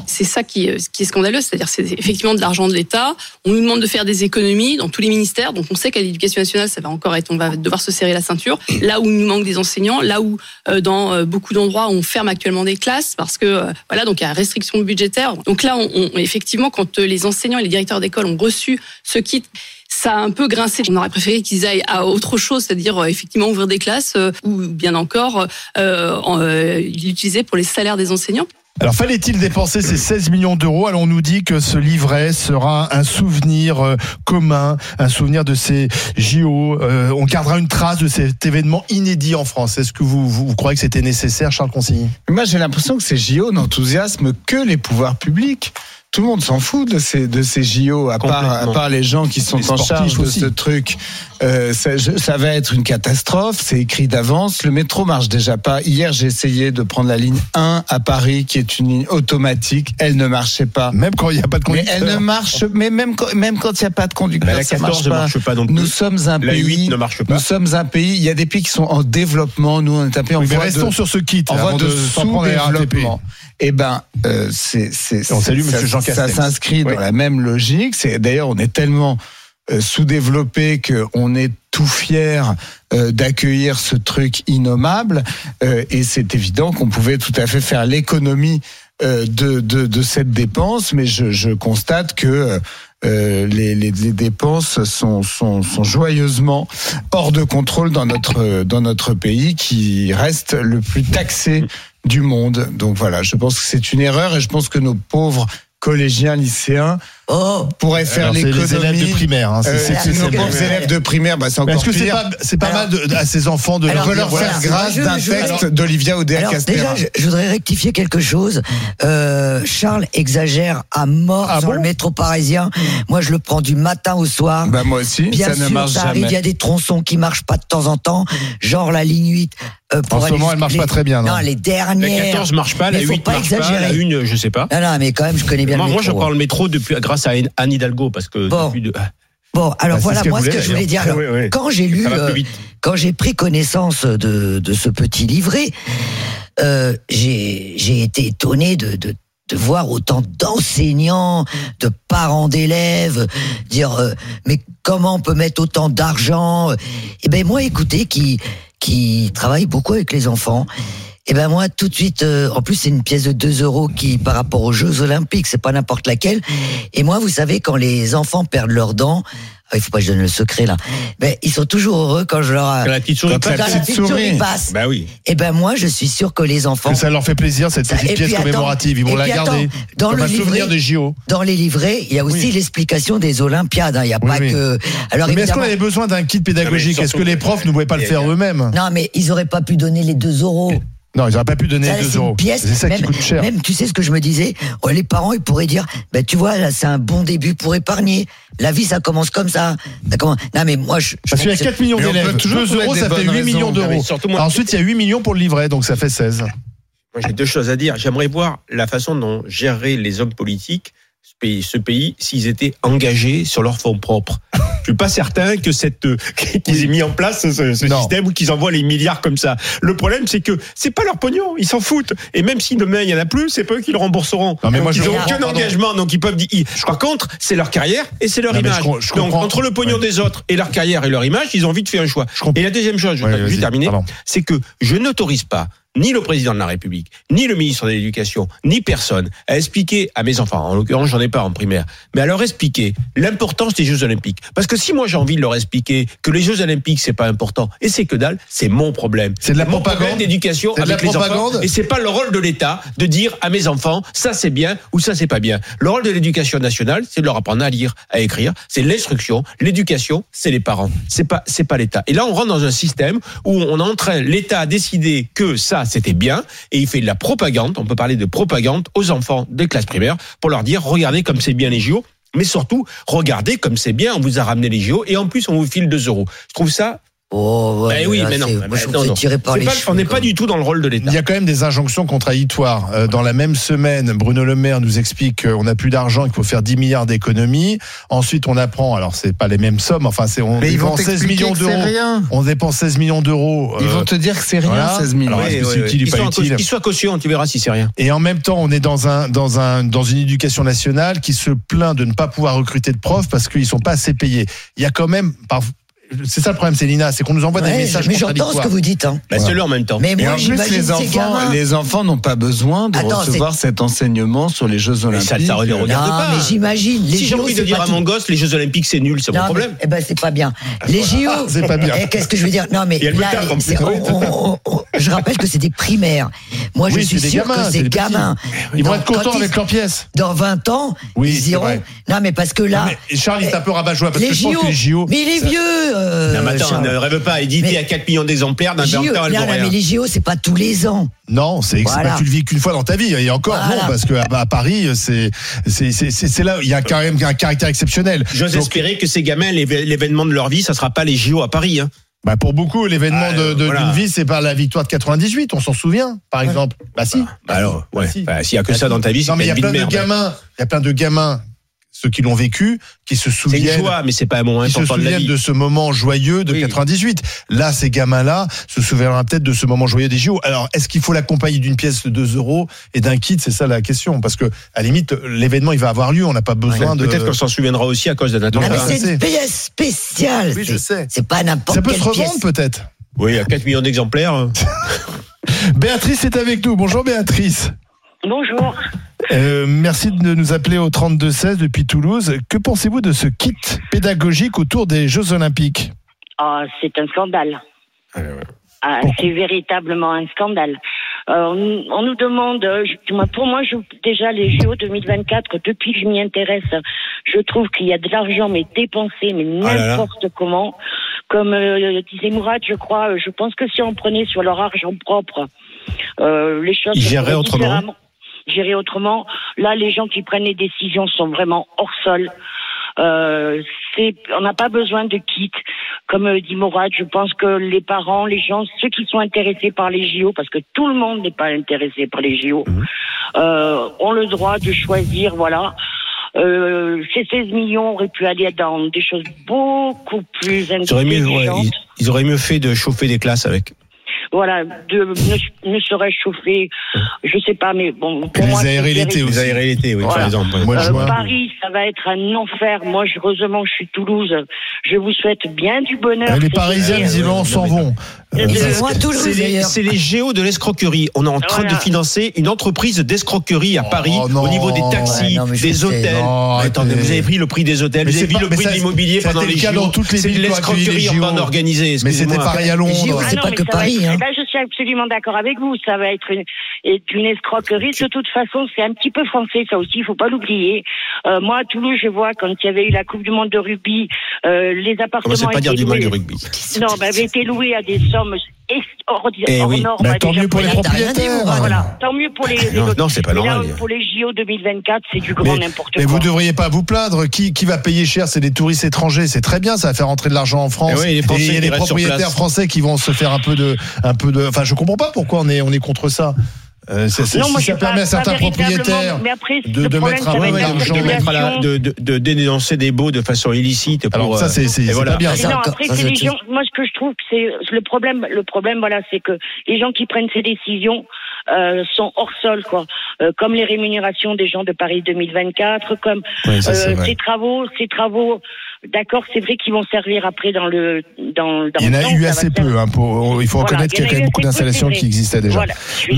c'est ça qui, euh, qui est scandaleux, c'est-à-dire c'est effectivement de l'argent de l'État. On nous demande de faire des économies dans tous les ministères, donc on sait qu'à l'éducation nationale, ça va encore être, on va devoir se serrer la ceinture. Là où il nous manque des enseignants, là où euh, dans euh, beaucoup d'endroits on ferme actuellement des classes parce que voilà, donc il y a restriction budgétaire. Donc là, on, effectivement, quand les enseignants et les directeurs d'école ont reçu ce kit, ça a un peu grincé. On aurait préféré qu'ils aillent à autre chose, c'est-à-dire euh, effectivement ouvrir des classes ou bien encore euh, l'utiliser pour les salaires des enseignants. Alors fallait-il dépenser ces 16 millions d'euros? Alors on nous dit que ce livret sera un souvenir commun, un souvenir de ces JO. on gardera une trace de cet événement inédit en France. Est-ce que vous, vous, croyez que c'était nécessaire, Charles Consigny? Moi j'ai l'impression que ces JO n'enthousiasment que les pouvoirs publics tout le monde s'en fout de ces, de ces JO, à part, à part les gens qui sont en charge de ce truc. Euh, ça, ça, va être une catastrophe, c'est écrit d'avance. Le métro marche déjà pas. Hier, j'ai essayé de prendre la ligne 1 à Paris, qui est une ligne automatique. Elle ne marchait pas. Même quand il n'y a pas de conducteur. Mais elle ne marche, mais même quand, même quand il n'y a pas de conducteur, la ça marche pas. ne marche pas. Donc nous sommes un la pays. 8 ne marche pas. Nous sommes un pays. Il y a des pays qui sont en développement. Nous, on est un pays en oui, voie mais restons de, sur ce kit. En voie de, de sous-développement. Eh ben, euh, c'est, on salue Monsieur Jean ça s'inscrit dans la même logique. C'est d'ailleurs, on est tellement euh, sous-développé qu'on est tout fier euh, d'accueillir ce truc innommable. Et c'est évident qu'on pouvait tout à fait faire l'économie de, de, de, cette dépense, mais je, je constate que euh, les, les, les, dépenses sont, sont, sont, joyeusement hors de contrôle dans notre, dans notre pays qui reste le plus taxé du monde. Donc voilà, je pense que c'est une erreur et je pense que nos pauvres collégiens, lycéens oh. pourraient faire les élèves de primaire. Hein, c'est, c'est nos pauvres élèves de primaire, bah, c'est encore Est-ce que c'est pas, c'est pas mal de, à ces enfants de Alors, leur, faire grâce d'un texte d'Olivia Odea Déjà, Castera je, je, voudrais rectifier quelque chose. Euh, Charles exagère à mort ah sur bon le métro parisien. Moi, je le prends du matin au soir. Bah moi aussi, Bien ça sûr, ne marche ça jamais. arrive, il y a des tronçons qui marchent pas de temps en temps, genre la ligne 8. Euh, pour En ce moment, elle marche les- pas très bien, non Non, les La dernières. 14 marche pas, la Mais faut 8 pas marche pas, exagérer. la 1, je sais pas. Non, non, mais quand même, je connais bien Moi, le moi, je métro. prends le métro depuis, grâce à Anne Hidalgo, parce que Bon. depuis de- Bon, alors Bah, c'est voilà, ce moi, ce que je voulais dire. alors, Oui, oui. Quand j'ai lu, euh, quand j'ai pris connaissance de, de ce petit livret, euh, j'ai j'ai été étonné de, de, de voir autant d'enseignants, de parents d'élèves dire euh, mais comment on peut mettre autant d'argent? Eh ben moi, écoutez, qui qui travaille beaucoup avec les enfants. Eh ben moi, tout de suite, euh, en plus c'est une pièce de 2 euros qui, par rapport aux Jeux Olympiques, c'est pas n'importe laquelle. Et moi, vous savez, quand les enfants perdent leurs dents, ah, il faut pas que je donne le secret là, ben ils sont toujours heureux quand je leur Quand la petite souris Quand passe. la quand la petite petite souris souris. passe. Bah oui. Eh ben moi, je suis sûr que les enfants, Que ça leur fait plaisir cette petite et pièce puis, commémorative. Ils vont et la garder attends, dans comme le un souvenir des JO. dans les livrets, il y a aussi Oui. l'explication des Olympiades. hein. Il n'y a Oui, pas oui. que. Alors Mais est-ce qu'on avait besoin d'un kit pédagogique? Mais Est-ce que les profs ne pouvaient pas le faire eux-mêmes? Non, mais ils auraient pas pu donner les 2 euros. Non, ils n'auraient pas pu donner Ça, 2 c'est une euros. pièce. C'est ça qui même, coûte cher. Même, tu sais ce que je me disais? Oh, Les parents, ils pourraient dire ben, Tu vois, là, c'est un bon début pour épargner. La vie, ça commence comme ça. Ça commence- Non, mais moi, je. je Parce qu'il y a trouve que 4 millions d'élèves. toujours 2 trouver euros, ça fait bonnes 8 millions d'euros. Moi- Ensuite, il y a 8 millions pour le livret, donc ça fait 16. Moi, j'ai deux choses à dire. J'aimerais voir la façon dont géreraient les hommes politiques ce pays, s'ils étaient engagés sur leurs fonds propres. Je suis pas certain que cette euh, qu'ils aient mis en place ce, système ou qu'ils envoient les milliards comme ça. Le problème, c'est que c'est pas leur pognon, ils s'en foutent. Et même si demain il y en a plus, c'est pas eux qui le rembourseront. Non, mais moi, Donc, je- ils n'ont aucun pardon. engagement, donc ils peuvent dire. Par contre, c'est leur carrière et c'est leur Non, image. je com- je donc entre le pognon Ouais. des autres et leur carrière et leur image, ils ont vite fait un choix. Et la deuxième chose, je vais terminer, c'est que je n'autorise pas ni le président de la République, ni le ministre de l'Éducation, ni personne à expliquer à mes enfants, en l'occurrence j'en ai pas en primaire, mais à leur expliquer l'importance des Jeux Olympiques. Parce que si moi j'ai envie de leur expliquer que les Jeux Olympiques c'est pas important et c'est que dalle, c'est mon problème. C'est de la mon propagande d'éducation avec les enfants. propagande Et c'est pas le rôle de l'État de dire à mes enfants ça c'est bien ou ça c'est pas bien. Le rôle de l'éducation nationale, c'est de leur apprendre à lire, à écrire. C'est l'instruction. L'éducation, c'est les parents. C'est pas c'est pas l'État. Et là, on rentre dans un système où on est en train, l'État a décidé que ça c'était bien et il fait de la propagande. On peut parler de propagande aux enfants des classes primaires pour leur dire regardez comme c'est bien les JO. Mais surtout, regardez comme c'est bien, on vous a ramené les JO et en plus on vous file 2 euros. Je trouve ça. Oh, ouais, Ben oui, là, mais non. Ben moi, je non, non. par les pas- cheveux, on n'est pas du tout dans le rôle de l'État. Il y a quand même des injonctions contradictoires. Euh, Dans la même semaine, Bruno Le Maire nous explique qu'on n'a plus d'argent, qu'il faut faire 10 milliards d'économies. Ensuite, on apprend, alors c'est pas les mêmes sommes, enfin c'est on Mais ils vont dépense 16 t'expliquer millions que c'est d'euros. rien. On dépense 16 millions d'euros. Ils euh, vont te dire que c'est rien, voilà. 16 millions. Alors, est-ce que c'est utile ou Qu'ils pas soient utile cau- qu'ils soient caution, tu verras si c'est rien. Et en même temps, on est dans un dans un dans une éducation nationale qui se plaint de ne pas pouvoir recruter de profs parce qu'ils sont pas assez payés. Il y a quand même par- c'est ça le problème, Célina, c'est qu'on nous envoie des messages mais j'entends ce que vous dites. Hein. Bah, c'est le en même temps. Mais moi, en plus, j'imagine les enfants, gamins. les enfants n'ont pas besoin de Attends, recevoir cet enseignement sur les Jeux Mais Olympiques. ça, ça ne les regarde Non, pas. mais j'imagine. Les Si j'ai envie de dire à mon gosse, les Jeux Olympiques, c'est nul, c'est mon problème. mais- Eh ben, c'est pas bien. Les JO. C'est pas bien. Eh, Qu'est-ce que je veux dire? Non, mais là, je rappelle que c'est des primaires. Moi, je suis sûr que c'est gamins. Ils vont être contents avec leurs pièces. Dans 20 ans, Oui, ils iront. Non, mais parce que là. Mais Charles, il est un peu rabat-joie parce les que je pense JO. que les JO. Mais il est vieux. Euh, Non, mais attends, ne rêve pas, édité à 4 millions d'exemplaires d'un mais les JO, c'est pas tous les ans. Non, c'est Voilà. pas tu le vis qu'une fois dans ta vie et encore Voilà. non parce que à, à Paris c'est là il y a quand même un caractère exceptionnel. J'ose espérer que ces gamins, l'événement de leur vie, ça sera pas les JO à Paris. Hein. bah pour beaucoup l'événement Ah, de- de- voilà. d'une vie c'est par la victoire de 98, on s'en souvient par exemple. Bah si. Bah alors, Bah ouais. si. Bah, S'il y a que Bah ça si. dans ta vie, c'est Non mais il y a une vie plein de merde. gamins, il y a plein de gamins ceux qui l'ont vécu qui se C'est une souviennent joie, mais c'est pas un moment qui se de la souviennent vie. de ce moment joyeux de Oui. 98. Là, ces gamins-là se souviendront peut-être de ce moment joyeux des JO. Alors, est-ce qu'il faut l'accompagner d'une pièce de 2 euros et d'un kit? C'est ça la question. Parce que, à la limite, l'événement, il va avoir lieu. On n'a pas besoin de. Peut-être qu'on s'en souviendra aussi à cause d'un Ah, attentat. mais c'est une pièce spéciale. Oui, je sais. C'est pas n'importe Ça peut quelle se revendre, pièce. peut-être. Oui, à 4 millions d'exemplaires. Béatrice est avec nous. Bonjour, Béatrice. Bonjour. Euh, merci de nous appeler au 32-16 depuis Toulouse. Que pensez-vous de ce kit pédagogique autour des Jeux Olympiques? Ah, c'est un scandale. Ah, c'est véritablement un scandale. Euh, on, nous demande, euh, je- pour moi, je, déjà les JO 2024, depuis que je m'y intéresse, je trouve qu'il y a de l'argent mais dépensé, mais Ah n'importe comment. Comme euh, disait Mourad, je crois, je pense que si on prenait sur leur argent propre, euh, les choses Ils géreraient autrement. Gérer autrement. Là, les gens qui prennent les décisions sont vraiment hors sol. Euh, on n'a pas besoin de kit. Comme euh, dit Mourad, je pense que les parents, les gens, ceux qui sont intéressés par les JO, parce que tout le monde n'est pas intéressé par les JO, Mhm. euh, ont le droit de choisir, voilà. Euh, ces 16 millions auraient pu aller dans des choses beaucoup plus Ils auraient, mieux, ouais, intelligentes. ils, ils auraient mieux fait de chauffer des classes avec. Voilà, de ne, ne serait chauffer, je sais pas, mais bon. Pour les moi, aussi. Les aérer l'été, oui, Voilà. par exemple. Mois de Euh, juin. Paris, ça va être un enfer. Moi, je- heureusement, je suis Toulouse. Je vous souhaite bien du bonheur. Les Parisiens, été. visiblement, s'en vont. Euh, C'est les, géos de l'escroquerie. On est en train Voilà. de financer une entreprise d'escroquerie à Paris Oh, non. au niveau des taxis, Ouais, non, mais je des hôtels. Non, attendez, vous avez pris le prix des hôtels, Mais vous avez pas- le prix ça- de l'immobilier pendant les les C'est de l'escroquerie bande organisée. Mais c'était pareil à Londres. c'est Ah pas que Paris, être- hein. eh ben, je suis absolument d'accord avec vous. Ça va être une, escroquerie. De toute façon, c'est un petit peu français, ça aussi. Il faut pas l'oublier. Euh, moi, à Toulouse, je vois quand il y avait eu la Coupe du Monde de rugby, euh, les appartements Commencez pas à dire du mal du rugby. Non, bah, avaient été loués à des sommes extraordinaires. Eh hors oui. normes, Bah, à tant mieux pour les propriétaires. Voilà, tant mieux pour les. les Non, non, c'est pas Mais là, normal. pour les JO 2024, c'est du grand Mais, n'importe mais quoi. vous devriez pas vous plaindre. Qui, qui va payer cher C'est des touristes étrangers. C'est très bien. Ça va faire rentrer de l'argent en France. Eh oui, les Français et il y a des propriétaires français qui vont se faire un peu de, un peu de. Enfin, je comprends pas pourquoi on est, on est contre ça. Euh, Non, moi, si ça suis pas- permet à certains propriétaires mais après, de, de problème, mettre un peu d'argent. de, de, de, dénoncer des baux de façon illicite. Pour, Alors ça, euh, c'est c'est voilà. pas bien. Mais ça, non, après, ça, les gens. Moi, ce que je trouve, que c'est le problème. Le problème, voilà, c'est que les gens qui prennent ces décisions euh, sont hors sol, quoi. Euh, comme les rémunérations des gens de Paris 2024, comme Ouais, ça, euh, ces travaux, ces travaux. D'accord, c'est vrai qu'ils vont servir après dans le dans. dans Il y en a temps, eu assez peu. hein, pour, il faut Voilà, reconnaître qu'il y a quand même beaucoup d'installations qui existaient déjà. Voilà.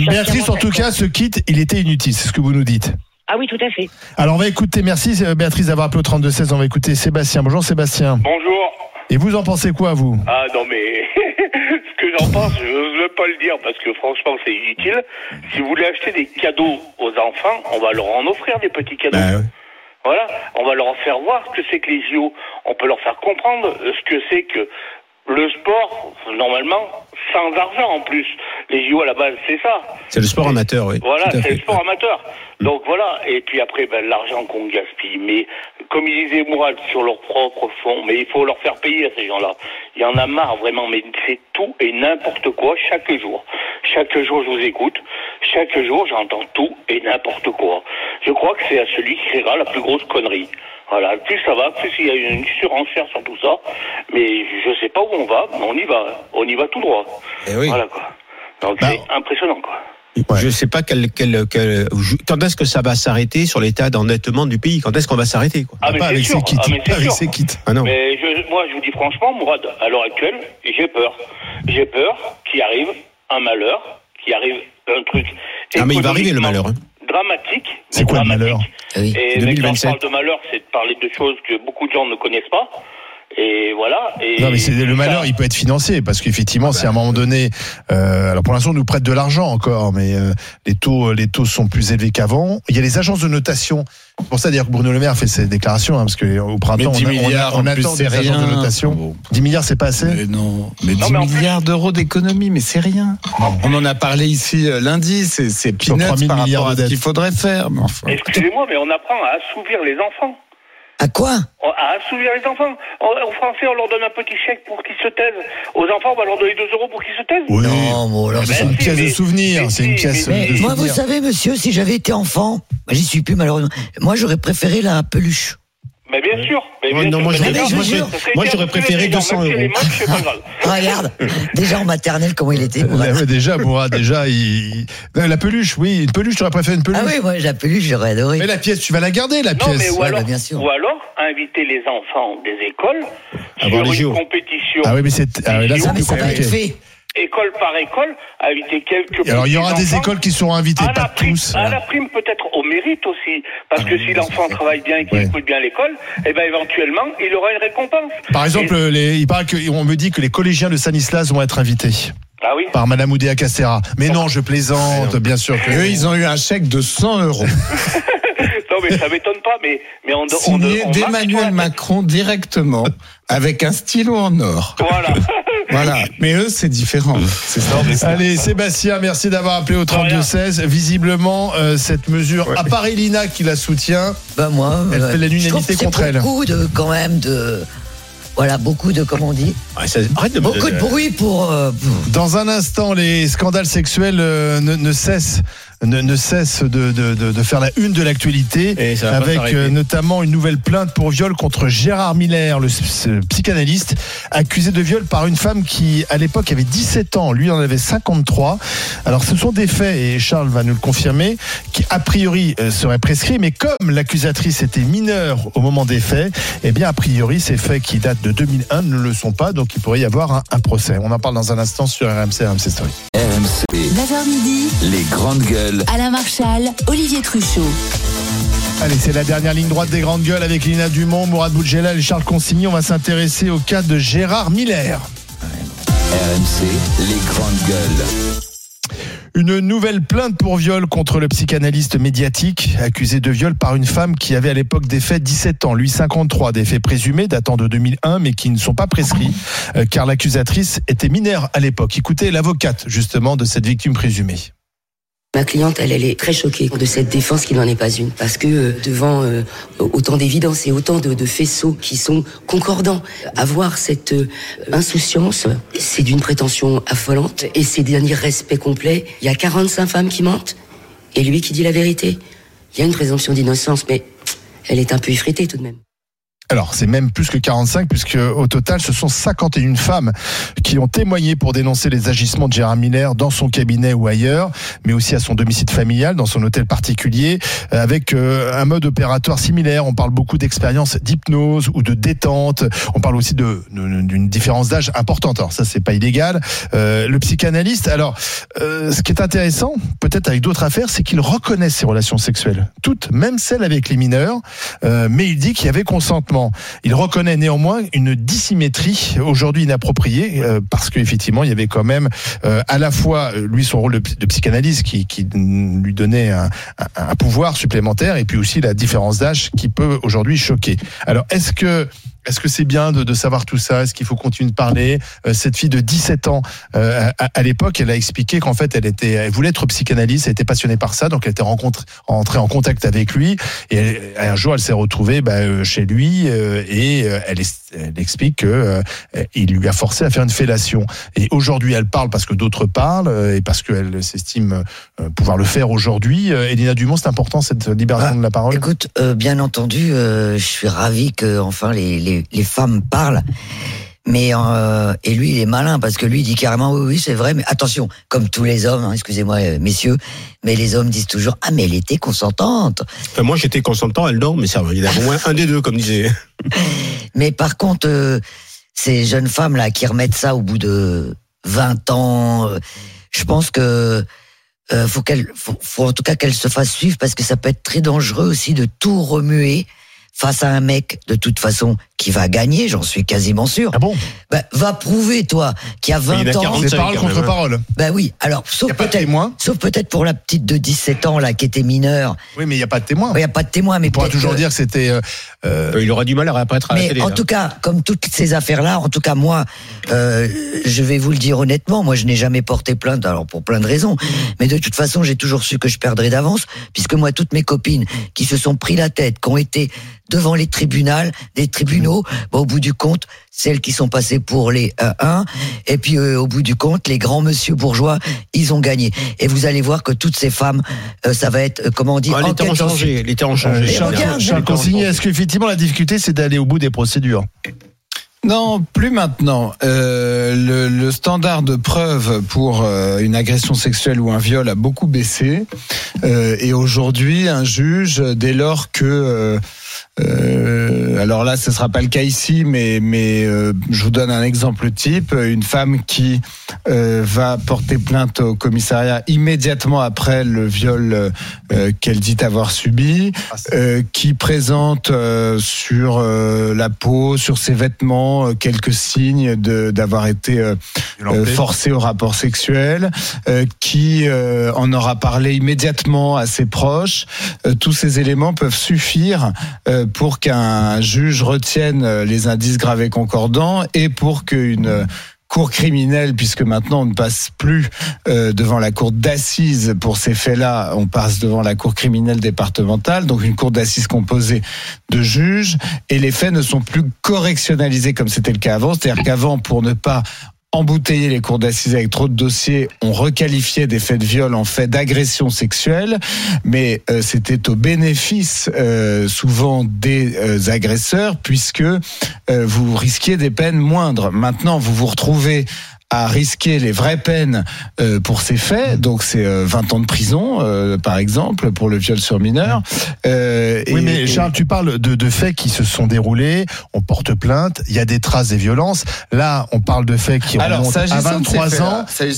Béatrice, en tout cas, ce kit, il était inutile. C'est ce que vous nous dites. Ah oui, tout à fait. Alors on va écouter. Merci euh, Béatrice d'avoir appelé au 32 16. On va écouter Sébastien. Bonjour Sébastien. Bonjour. Et vous en pensez quoi vous? Ah non mais ce que j'en pense, je n'ose pas le dire parce que franchement c'est inutile. Si vous voulez acheter des cadeaux aux enfants, on va leur en offrir des petits cadeaux. Bah, ouais. Voilà, on va leur faire voir ce que c'est que les JO. On peut leur faire comprendre euh, ce que c'est que le sport, normalement, sans argent en plus. Les JO à la base, c'est ça. C'est le sport amateur, oui. Voilà, c'est le sport amateur. Donc voilà, et puis après, ben, l'argent qu'on gaspille. Mais comme il disait Mourad, sur leur propre fonds, mais il faut leur faire payer à ces gens-là. Il y en a marre vraiment, mais c'est tout et n'importe quoi chaque jour. Chaque jour, je vous écoute. Chaque jour, j'entends tout et n'importe quoi. Je crois que c'est à celui qui créera la plus grosse connerie. Voilà, plus ça va, plus il y a une surenchère sur tout ça. Mais je sais pas où on va, mais on y va. On y va tout droit. Eh oui. Voilà quoi. Donc Bah, c'est impressionnant quoi. Je ne sais pas quel, quel, quel- quand est-ce que ça va s'arrêter sur l'état d'endettement du pays? Quand est-ce qu'on va s'arrêter quoi? Ah, mais Pas avec sûr. ses kits. Ah, mais Pas avec sûr. ses kits. Ah non. Mais je, moi, je vous dis franchement, Mourad, à l'heure actuelle, j'ai peur. J'ai peur qu'il arrive un malheur, qu'il arrive un truc. Ah mais il va arriver le malheur. hein. Dramatique. C'est quoi le malheur? Oui. Et mais quand je 2027. parle de malheur, c'est de parler de choses que beaucoup de gens ne connaissent pas. Et voilà. Et Non, mais c'est le malheur, ça- il peut être financier parce qu'effectivement, si à un moment donné, euh, alors pour l'instant, on nous prête de l'argent encore, mais euh, les taux, les taux sont plus élevés qu'avant. Il y a les agences de notation. C'est pour ça d'ailleurs que Bruno Le Maire fait ses déclarations, hein, parce que au printemps, Mais 10 on, a- on a- milliards, on en plus, attend c'est des agences de rien. notation. Bon. 10 milliards, c'est pas assez. Mais non, mais Non, 10 mais en plus- milliards d'euros d'économie, mais c'est rien. On en a parlé ici euh, lundi, c'est peanuts 3000 par milliards rapport à ce qu'il faudrait faire. Mais enfin. Excusez-moi, mais on apprend à assouvir les enfants. À quoi À assouvir les enfants. Aux Français, on leur donne un petit chèque pour qu'ils se taisent. Aux enfants, on va leur donner 2 euros pour qu'ils se taisent. Oui. Non, bon, alors, Mais ça- c'est une si, pièce de souvenir. mais C'est une pièce mais- de Moi, vous souvenir. savez, monsieur, si j'avais été enfant, bah, j'y suis plus malheureusement. Moi, j'aurais préféré la peluche. Mais bien sûr. Mais bien non, sûr, moi, mais j'aurais- déjà, moi, ça j'aurais- moi, préféré gens, 200 même si elle est euros. Regarde, déjà en maternelle, comment il était. Là, ouais, déjà, Mourad, déjà, il... Non, la peluche, oui, une peluche, tu aurais préféré une peluche. Ah oui, moi, la peluche, j'aurais adoré. Mais la pièce, tu vas la garder, la Non, mais pièce. ou Ouais, alors, bah, bien sûr. ou alors inviter les enfants des écoles Avoir sur les une compétition, Ah oui, mais c'est ah, là, Ah, c'est mais ça va être compliqué. fait. École par école, inviter quelques Et alors, il y aura des écoles qui seront invitées, à la pas prime, tous. à la prime peut-être au mérite aussi, parce que si l'enfant travaille bien et qu'il Ouais. écoute bien l'école, eh ben éventuellement il aura une récompense. Par exemple, les, il paraît que, on me dit que les collégiens de Stanislas vont être invités Ah oui. par Madame Oudéa Castera. Mais non, je plaisante, bien sûr. Que... Eux, ils ont eu un chèque de 100 euros. non mais ça m'étonne pas, mais mais on, on, signé on la d'Emmanuel. Macron directement, avec un stylo en or. Voilà. Voilà. Mais eux, c'est différent. C'est ça. Allez, Sébastien, merci d'avoir appelé au 32-16. Visiblement, euh, cette mesure, à part Elina qui la soutient, Bah, moi. Elle euh, fait l'unanimité contre elle. Beaucoup de, quand même, de. Voilà, beaucoup de, comment on dit? Ouais, ça- arrête de me Beaucoup de donner- bruit pour. euh, pour- dans un instant, les scandales sexuels euh, ne, ne cessent. Ne, ne cessent de, de, de, de faire la une de l'actualité, avec euh, notamment une nouvelle plainte pour viol contre Gérard Miller, le s- psychanalyste, accusé de viol par une femme qui, à l'époque, avait 17 ans. Lui en avait 53. Alors, ce sont des faits, et Charles va nous le confirmer, qui, a priori, euh, seraient prescrits, mais comme l'accusatrice était mineure au moment des faits, eh bien, a priori, ces faits qui datent de 2001 ne le sont pas, donc il pourrait y avoir un, un procès. On en parle dans un instant sur RMC, RMC Story. RMC, 9h midi, les grandes gueules. Alain Marchal, Olivier Truchot. Allez, c'est la dernière ligne droite des grandes gueules avec Lina Dumont, Mourad Boudjelal et Charles Consigny. On va s'intéresser au cas de Gérard Miller. RMC, les grandes gueules. Une nouvelle plainte pour viol contre le psychanalyste médiatique, accusé de viol par une femme qui avait à l'époque des faits 17 ans, lui 53, des faits présumés datant de 2001 mais qui ne sont pas prescrits euh, car l'accusatrice était mineure à l'époque. Écoutez l'avocate justement de cette victime présumée. Ma cliente, elle, elle est très choquée de cette défense qui n'en est pas une. Parce que euh, devant euh, autant d'évidence et autant de, de faisceaux qui sont concordants, avoir cette euh, insouciance, c'est d'une prétention affolante et c'est d'un irrespect complet. Il y a 45 femmes qui mentent et lui qui dit la vérité. Il y a une présomption d'innocence, mais elle est un peu effritée tout de même. Alors, c'est même plus que 45, puisque au total, ce sont 51 femmes qui ont témoigné pour dénoncer les agissements de Gérard Miller dans son cabinet ou ailleurs, mais aussi à son domicile familial, dans son hôtel particulier, euh, avec euh, un mode opératoire similaire. On parle beaucoup d'expériences d'hypnose ou de détente. On parle aussi de- d'une différence d'âge importante. Alors ça, c'est pas illégal. Euh, le psychanalyste, alors, euh, ce qui est intéressant, peut-être avec d'autres affaires, c'est qu'il reconnaît ses relations sexuelles, toutes, même celles avec les mineurs, euh, mais il dit qu'il y avait consentement. Il reconnaît néanmoins une dissymétrie aujourd'hui inappropriée euh, parce qu'effectivement il y avait quand même euh, à la fois euh, lui son rôle de, de psychanalyste qui, qui lui donnait un, un- un pouvoir supplémentaire et puis aussi la différence d'âge qui peut aujourd'hui choquer. Alors est-ce que est-ce que c'est bien de, de savoir tout ça? Est-ce qu'il faut continuer de parler? Euh, Cette fille de 17 ans, euh, à, à l'époque, elle a expliqué qu'en fait, elle était, elle voulait être psychanalyste, elle était passionnée par ça, donc elle était rencontre, rentrée en contact avec lui. Et elle- un jour, elle s'est retrouvée bah, euh, chez lui euh, et euh, elle, elle explique que euh, lui a forcé à faire une fellation. Et aujourd'hui, elle parle parce que d'autres parlent et parce qu'elle s'estime pouvoir le faire aujourd'hui. Elina Dumont, c'est important cette libération de la parole? Écoute, euh, bien entendu, euh, je suis ravi que enfin les, les, les femmes parlent. Mais euh, et lui, il est malin parce que lui il dit carrément oui, oui, c'est vrai. Mais attention, comme tous les hommes, hein, excusez-moi, euh, messieurs, mais les hommes disent toujours ah mais elle était consentante. Enfin, moi j'étais consentant, elle dort, mais ça, il y a au moins un des deux, comme disait. mais par contre, euh, ces jeunes femmes là qui remettent ça au bout de 20 ans, euh, je pense que faut faut, faut en tout cas qu'elles se fassent suivre parce que ça peut être très dangereux aussi de tout remuer face à un mec de toute façon qui va gagner, j'en suis quasiment sûr. Ah bon bah, Va prouver, toi, qui a 20 il a ans. C'est parole contre parole. Bah oui, alors, sauf peut-être, sauf peut-être pour la petite de 17 ans, là, qui était mineure. Oui, mais il n'y a pas de témoin. Il n'y a pas de témoin, mais On pourra toujours que- dire que c'était. euh, euh, Il aura du mal à réapparaître à la mais télé. en là. tout cas, comme toutes ces affaires-là, en tout cas moi, euh, je vais vous le dire honnêtement, moi je n'ai jamais porté plainte, alors pour plein de raisons, mais de toute façon j'ai toujours su que je perdrais d'avance, puisque moi toutes mes copines qui se sont pris la tête, qui ont été devant les tribunaux, des tribunaux, bah, au bout du compte, celles qui sont passées pour les 1, et puis euh, au bout du compte, les grands monsieur bourgeois, ils ont gagné. Et vous allez voir que toutes ces femmes, euh, ça va être, euh, comment on dit, Ah, les temps ont changé. Les temps ont euh, changé. Charles, Charles Consigny, est-ce qu'effectivement la difficulté c'est d'aller au bout des procédures? Non, plus maintenant. Euh, le, le standard de preuve pour euh, une agression sexuelle ou un viol a beaucoup baissé. Euh, et aujourd'hui, un juge, dès lors que... euh, alors là, ce sera pas le cas ici, mais mais euh, je vous donne un exemple type une femme qui euh, va porter plainte au commissariat immédiatement après le viol euh, qu'elle dit avoir subi, euh, qui présente euh, sur euh, la peau, sur ses vêtements, euh, quelques signes de d'avoir été forcée au rapport sexuel, euh, qui euh, en aura parlé immédiatement à ses proches. Tous ces éléments peuvent suffire pour qu'un juge retienne euh, les indices gravés concordants et pour qu'une euh, cour criminelle, puisque maintenant on ne passe plus euh, devant la cour d'assises pour ces faits-là, on passe devant la cour criminelle départementale, donc une cour d'assises composée de juges, et les faits ne sont plus correctionnalisés comme c'était le cas avant, c'est-à-dire qu'avant, pour ne pas embouteiller les cours d'assises avec trop de dossiers, on requalifiait des faits de viol en faits d'agression sexuelle, mais euh, c'était au bénéfice euh, souvent des euh, agresseurs puisque vous risquiez des peines moindres. Maintenant, vous vous retrouvez à risquer les vraies peines euh, pour ces faits, donc c'est euh, 20 ans de prison, euh, par exemple, pour le viol sur mineur. Euh, Oui, et- mais et- Charles, tu parles de, de faits qui se sont déroulés, on porte plainte, il y a des traces des violences. Là, on parle de faits qui Alors, remontent à s'agissant de ces 23 faits-là,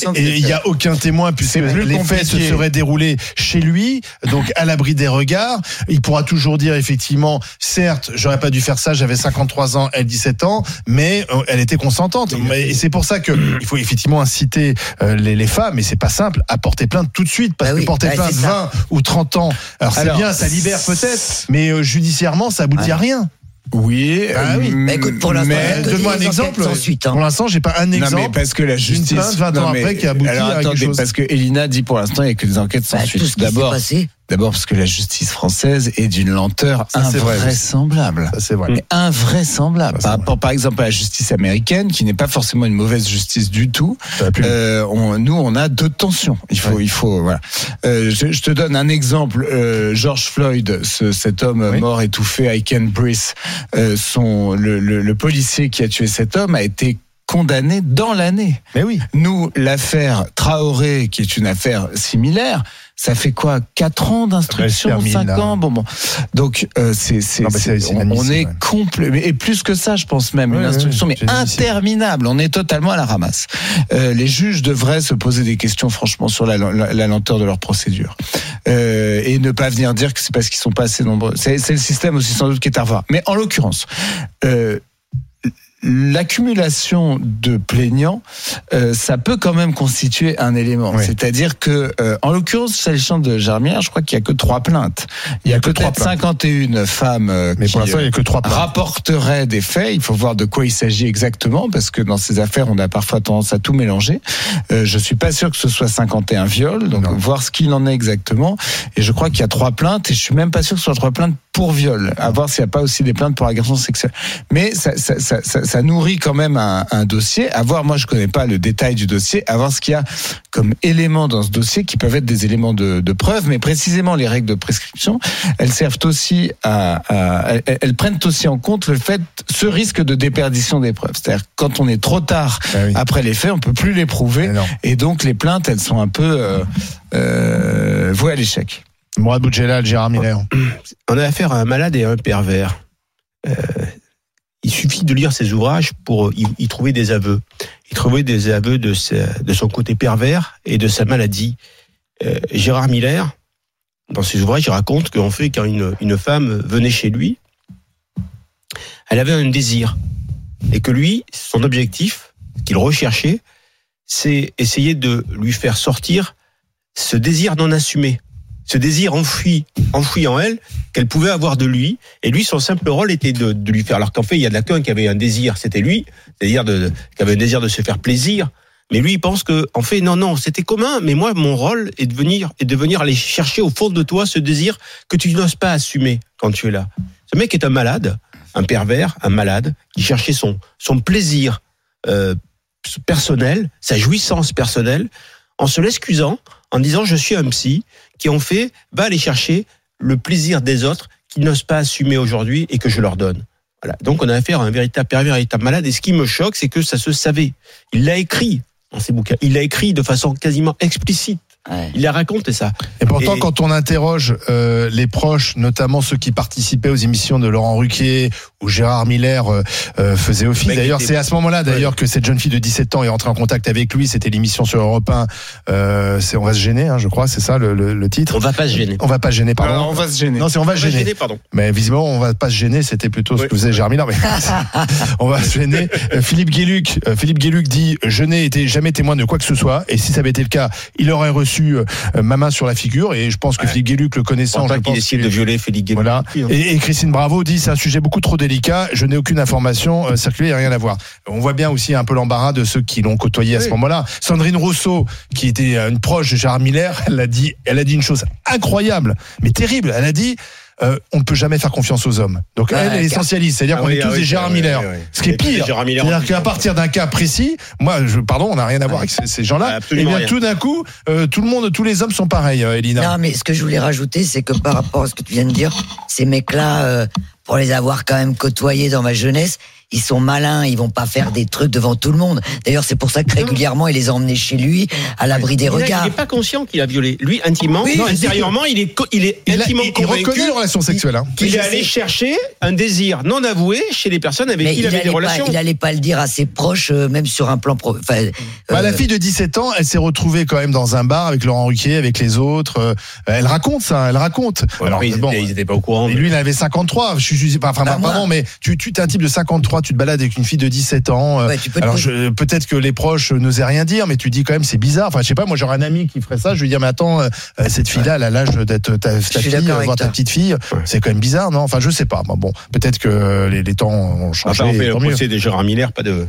ans, et il n'y a aucun témoin puisque les faits se seraient déroulés chez lui, donc à l'abri des regards. Il pourra toujours dire effectivement, certes, j'aurais pas dû faire ça, j'avais 53 ans, elle 17 ans, mais elle était consentante. Mais- Et c'est pour ça que il faut effectivement inciter euh, les, les femmes, et c'est pas simple, à porter plainte tout de suite, parce Bah que oui, porter bah, plainte c'est ça. 20 ou 30 ans, alors c'est bien, ça libère peut-être, mais euh, judiciairement, ça aboutit à rien. Oui, Ah oui. euh, Bah, écoute, pour l'instant, il Donne-moi un exemple. sans hein. Pour l'instant, j'ai pas un Non, exemple. mais parce que la justice. plainte 20 ans non, mais- après qui aboutit alors, à quelque attendez, chose. Parce que Elina dit pour l'instant, il n'y a que des enquêtes sans Bah, tout ce suite. D'abord. D'abord parce que la justice française est d'une lenteur Ça, invraisemblable. C'est vrai. Mais invraisemblable. Ça, Par vrai. rapport, par exemple, à la justice américaine, qui n'est pas forcément une mauvaise justice du tout. Euh, on- nous, on a deux tensions. Il faut, il faut, voilà. Euh, je, je te donne un exemple. Euh, George Floyd, ce- cet homme Oui. mort étouffé Aiken Brice, euh, son, le, le- le policier qui a tué cet homme a été condamné dans l'année. Mais oui. Nous, l'affaire Traoré, qui est une affaire similaire, ça fait quoi Quatre ans d'instruction, Elle se termine, cinq là. ans, bon bon. Donc euh, c'est on, on est ouais. complet et plus que ça, je pense même une instruction mais interminable. On est totalement à la ramasse. Euh, les juges devraient se poser des questions franchement sur la, la- la lenteur de leur procédure Euh, et ne pas venir dire que c'est parce qu'ils sont pas assez nombreux. C'est c'est le système aussi sans doute qui est à revoir. Mais en l'occurrence. Euh, L'accumulation de plaignants, euh, ça peut quand même constituer un élément. Oui. C'est-à-dire que, euh, en l'occurrence, s'agissant de Germière, je crois qu'il y a que trois plaintes. Il y a que trois peut-être plaintes. 51 femmes euh, Mais qui pour il n'y a que trois euh, rapporteraient des faits. Il faut voir de quoi il s'agit exactement, parce que dans ces affaires, on a parfois tendance à tout mélanger. Euh, je suis pas sûr que ce soit 51 viols, donc Non. voir ce qu'il en est exactement. Et je crois qu'il y a trois plaintes, et je suis même pas sûr que ce soit trois plaintes pour viol. À voir s'il n'y a pas aussi des plaintes pour agression sexuelle. Mais ça, ça, ça, ça, ça nourrit quand même un, un, dossier. À voir, moi je connais pas le détail du dossier, à voir ce qu'il y a comme éléments dans ce dossier qui peuvent être des éléments de, de preuve, mais précisément les règles de prescription, elles servent aussi à, à elles, elles, prennent aussi en compte le fait, ce risque de déperdition des preuves. C'est-à-dire quand on est trop tard Ah oui. après les faits, on peut plus les prouver, et donc les plaintes, elles sont un peu euh, euh, vouées à l'échec. Mourad Boudjelal, Gérard Miller. On a affaire à un malade et à un pervers. Euh, il suffit de lire ses ouvrages pour y, trouver des aveux. Il trouvait des aveux de, sa- de son côté pervers et de sa maladie. Euh, Gérard Miller, dans ses ouvrages, il raconte qu'en fait, quand une, une femme venait chez lui, elle avait un désir. Et que lui, son objectif, qu'il recherchait, c'est essayer de lui faire sortir ce désir non assumé, ce désir enfoui, enfoui en elle, qu'elle pouvait avoir de lui. Et lui, son simple rôle était de, de lui faire. Alors qu'en fait, il y a de qui avait un désir, c'était lui, c'est-à-dire de, qui avait un désir de se faire plaisir. Mais lui, il pense que, en fait, non, non, c'était commun. Mais moi, mon rôle est de venir, est de venir aller chercher au fond de toi ce désir que tu n'oses pas assumer quand tu es là. Ce mec est un malade, un pervers, un malade, qui cherchait son, son plaisir euh, personnel, sa jouissance personnelle, en se l'excusant, en disant je suis un psy, qui en fait va aller chercher le plaisir des autres qui n'osent pas assumer aujourd'hui et que je leur donne. Voilà. Donc on a affaire à un véritable pervers, un véritable malade. Et ce qui me choque, c'est que ça se savait. Il l'a écrit dans ses bouquins. Il l'a écrit de façon quasiment explicite. Il a raconté ça. Et pourtant, Et- quand on interroge euh, les proches, notamment ceux qui participaient aux émissions de Laurent Ruquier ou Gérard Miller euh, euh, faisait office. mec D'ailleurs, était- c'est à ce moment-là, d'ailleurs, que cette jeune fille de 17 ans est entrée en contact avec lui. C'était l'émission sur Europe 1. Euh, c'est on va se gêner, hein, je crois. C'est ça le, le- le titre. On va pas se gêner. On va pas se gêner, pardon. Alors, on va se gêner. Non, c'est on va se On va gêner. gêner, pardon. Mais visiblement, on va pas se gêner. C'était plutôt ce que faisait Gérard Miller. Mais on va se gêner. Euh, Philippe Guéluc, euh, Philippe Guéluc dit je n'ai été jamais témoin de quoi que ce soit. Et si ça avait été le cas, il aurait reçu euh, ma main sur la figure. Et je pense que Ouais. Philippe Guéluc, le Je connaissant, je pense de violer Guéluc. voilà. Hein. Et, et Christine Bravo dit c'est un sujet beaucoup trop délicat. Je n'ai aucune information euh, circulée, il n'y a rien à voir. On voit bien aussi un peu l'embarras de ceux qui l'ont côtoyé à ce moment-là. Sandrine Rousseau, qui était euh, une proche de Gérard Miller, elle a dit, elle a dit une chose incroyable, mais terrible. Elle a dit. Euh, on ne peut jamais faire confiance aux hommes. Donc Ouais, elle, elle est essentialiste, c'est-à-dire Ah qu'on oui, est ah tous oui, des Gérard oui, Miller. oui, oui. Ce qui est pire, Gérard Miller en c'est-à-dire qu'à partir d'un cas précis, moi, je, pardon, on n'a rien à voir avec ces, ces gens-là. Et Absolument bien rien. tout d'un coup, euh, tout le monde, tous les hommes sont pareils, euh, Elina. Non, mais ce que je voulais rajouter, c'est que par rapport à ce que tu viens de dire, ces mecs-là, euh, pour les avoir quand même côtoyés dans ma jeunesse, ils sont malins, ils vont pas faire des trucs devant tout le monde. D'ailleurs, c'est pour ça que régulièrement, il les a emmenés chez lui, à l'abri des regards. Il n'est pas conscient qu'il a violé. Lui, intimement, Oui, non, intérieurement, il est, il est Il, a- intimement il- il convaincu reconnaît les relations sexuelles. Hein. qu'il est allé chercher un désir non avoué chez les personnes avec Mais qui il il avait des pas, relations. il allait pas le dire à ses proches, euh, même sur un plan pro. Enfin, Bah, euh, la fille de 17 ans, elle s'est retrouvée quand même dans un bar avec Laurent Ruquier, avec les autres. Euh, Elle raconte ça, elle raconte. Ouais, Alors, bon, ils étaient pas au courant. et lui, il avait 53. Je suis, enfin, enfin, Bah, moi- pardon, mais tu, tu es un type de 53, tu te balades avec une fille de 17 ans. euh, Ouais, tu peux te alors, je- peut-être que les proches n'osaient rien dire, mais tu dis quand même c'est bizarre. Enfin, je sais pas, moi j'aurais un ami qui ferait ça. Je lui dire, mais attends, euh, cette fille-là, elle a l'âge d'être ta, ta fille, euh, voir ta toi. petite fille. C'est quand même bizarre, non? Enfin, je sais pas. Bon, bon, peut-être que les, les temps ont changé. Enfin, on fait le procès de Gérard Miller, pas de,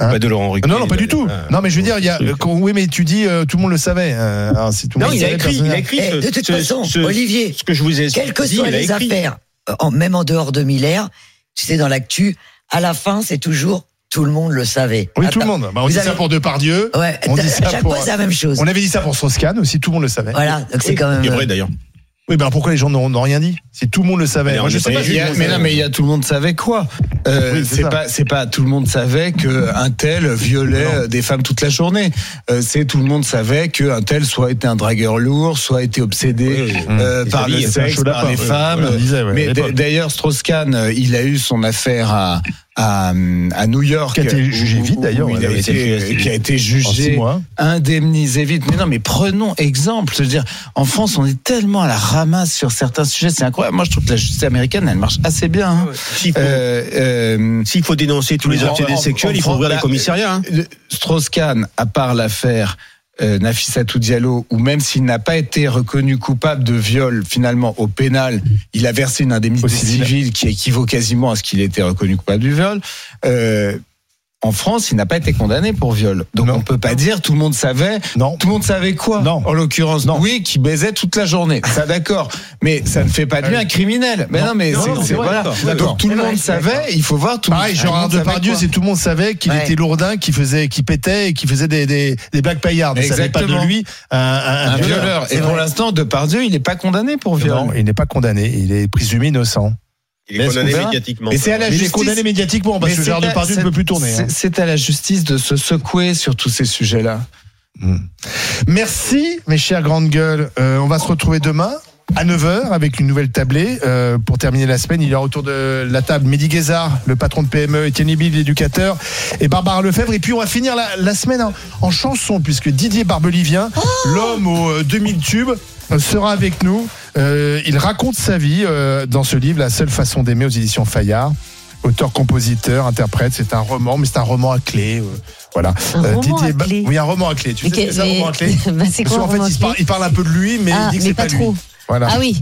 Hein? pas de Laurent Ruquier. Non, non, pas du tout. Euh, Non, mais je veux dire, il y a, truc. quand- oui, mais tu dis, euh, tout le monde le savait. Euh, alors, tout le Non, monde il a écrit, il a écrit. Eh, ce- de toute ce- façon, ce- Olivier, ce que je vous ai quelles que dit, soient les affaires, euh, en- même en dehors de Miller, tu sais, dans l'actu, à la fin, c'est toujours tout le monde le savait. Oui, tout le monde. Bah, on dit ça pour Depardieu. Ouais, On dit à ça chaque pour- fois, c'est la même chose. On avait dit ça pour Strauss-Kahn aussi, tout le monde le savait. Voilà, donc c'est Oui, quand même. C'est euh, vrai d'ailleurs. Oui, ben pourquoi les gens n'ont rien dit? Si tout le monde le savait. Mais je sais pas- y a- non, mais il y a tout le monde savait quoi? Euh, Oui, c'est pas, c'est pas tout le monde savait que un tel violait Non. euh, des femmes toute la journée. Euh, c'est tout le monde savait que un tel soit était un dragueur lourd, soit était obsédé Oui, oui. euh, Et par le sexe, les femmes. disait, ouais, mais d'ailleurs, Strauss-Kahn, euh, il a eu son affaire à à, à New York, Qui a été jugé où- vite, d'ailleurs, il ouais, a été, été jugé qui indemnisé vite. Mais non, mais prenons exemple. Je veux dire, en France, on est tellement à la ramasse sur certains sujets, c'est incroyable. Moi, je trouve que la justice américaine, elle marche assez bien. hein. S'il faut, Euh, euh, s'il faut dénoncer tous les obsédés sexuels, il faut ouvrir là, commissariats. hein. Strauss-Kahn, à part l'affaire euh, Nafissatou Diallo, où même s'il n'a pas été reconnu coupable de viol, finalement, au pénal, il a versé une indemnité civile qui équivaut quasiment à ce qu'il ait été reconnu coupable du viol. Euh, en France, il n'a pas été condamné pour viol. Donc on peut pas dire tout le monde savait. Non. Tout le monde savait quoi Non. En l'occurrence, Non. oui, qui baisait toute la journée. Ça d'accord. Mais ça ne fait pas de lui un criminel. Mais non, mais Non, c'est- non, voilà. Donc tout le vrai, monde savait. Il faut voir tout. Pareil, Gérard monde savait Depardieu, c'est tout le monde savait qu'il Ouais. était lourdin, qu'il faisait, qu'il pétait et qu'il faisait des, des, des blagues paillardes. On savait pas de Exactement. lui un, un, un violeur. Et pour l'instant, Depardieu, il n'est pas condamné pour viol. Non, il n'est pas condamné. Il est présumé innocent. Il est condamné médiatiquement. Mais c'est à la Mais il est justice. condamné médiatiquement parce que Gérard Depardieu ne peut plus tourner. c'est- hein. C'est à la justice de se secouer sur tous ces sujets-là. Merci, mes chères grandes gueules. Euh, on va se retrouver demain à 9h avec une nouvelle tablée. Euh, pour terminer la semaine, il y aura autour de la table Mehdi Guézard, le patron de PME, Étienne Ibil, l'éducateur, et Barbara Lefebvre. Et puis on va finir la, la semaine en, en chanson, puisque Didier Barbelivien, l'homme aux euh, 2000 tubes, euh, sera avec nous. Euh, il raconte sa vie euh, dans ce livre, La seule façon d'aimer aux éditions Fayard. Auteur, compositeur, interprète, c'est un roman, mais c'est un roman à clé. euh, voilà. Un roman à Ba- clé Oui, un roman à clé. Tu Mais sais ce que que- c'est un mais- roman à clé Bah, Parce quoi fait, il, parle, clé il parle un peu de lui, mais Ah, il dit que c'est pas pas, trop. lui. Voilà. Ah oui.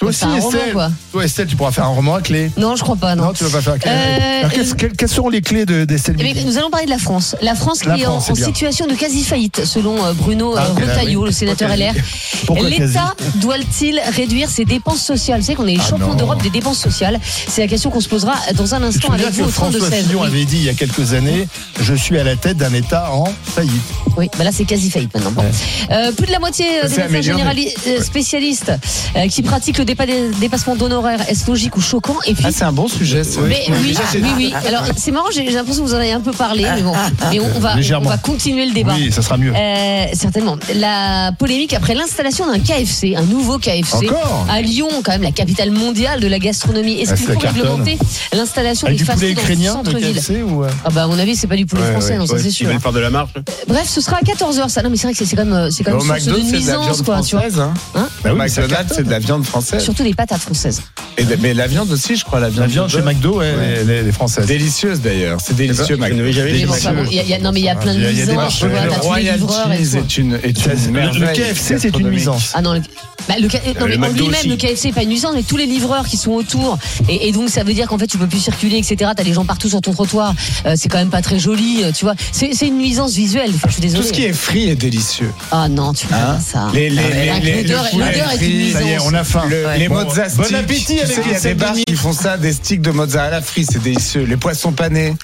Toi C'est aussi, roman, Estelle. quoi. Toi, Estelle, tu pourras faire un roman à clé. Non, je crois pas, non. Non, tu vas pas faire un clé. Euh, Alors, qu'est-ce- quelles, quelles seront les clés de- d'Estelle Eh bien, Midi nous allons parler de la France. La France qui La est en, France, c'est en bien. situation de quasi-faillite, selon euh, Bruno Ah, euh, quelle- Retailleau, oui. le sénateur LR. Pourquoi L'État doit-il réduire ses dépenses sociales? Vous savez qu'on est les Ah champions non. d'Europe des dépenses sociales. C'est la question qu'on se posera dans un instant te avec dire vous que au 32 François 16. Fillon avait dit il y a quelques années Je suis à la tête d'un État en faillite. Oui, bah là c'est quasi faillite maintenant. Bon. Euh, plus de la moitié euh, des s'est médecins amélioré. générali- euh, spécialistes euh, qui pratiquent le dépa- dépassement d'honoraires, est-ce logique ou choquant Et puis, Ah, c'est un bon sujet. ça. mais oui, oui, oui. Alors c'est marrant, j'ai l'impression que vous en avez un peu parlé, mais bon, mais on, va, on Légèrement. va continuer le débat. Oui, ça sera mieux. Euh, certainement. La polémique après l'installation d'un KFC, un nouveau KFC Encore à Lyon, quand même la capitale mondiale de la gastronomie. Est-ce Ah, qu'il faut réglementer l'installation du dans le ukrainien de centre-ville ou. euh ah bah à mon avis c'est pas du poulet Ouais, français, ouais. non, ça c'est sûr. faire de la marche. Bref, ce sera à 14h ça. Non mais c'est vrai que c'est quand même, euh, c'est quand même source de nuisance viande quoi, tu vois. française. Hein. Hein Bah oui, c'est de la viande française. Surtout des patates françaises. Et de- mais la viande aussi, je crois, la viande. La viande de chez. McDo, ouais, Ouais. elle est- elle est française. Délicieuse d'ailleurs. C'est délicieux, McDo. a- il y a- non mais il y a plein de nuisances, les et Royalties tout. est une, est Le- le KFC, c'est une nuisance. Ah non, le, bah, le, K- non, le mais en McDo lui-même, le KFC n'est pas une nuisance, mais tous les livreurs qui sont autour. Et, et donc, ça veut dire qu'en fait, tu peux plus circuler, etc. T'as des gens partout sur ton trottoir. Euh, c'est quand même pas très joli, euh, tu vois. C'est une nuisance visuelle. Enfin, je suis Tout désolée. ce qui est frit est délicieux. Ah non, tu fais Hein pas ça. Les, les, Ah, les, les, l'odeur- le l'odeur est une frit, nuisance. Ça y est, on a faim. le- Ouais. les Bon, mozzarella bon appétit Tu avec sais qu'il y a des bars qui font ça, des sticks de mozzarella frit, c'est délicieux. Les poissons panés.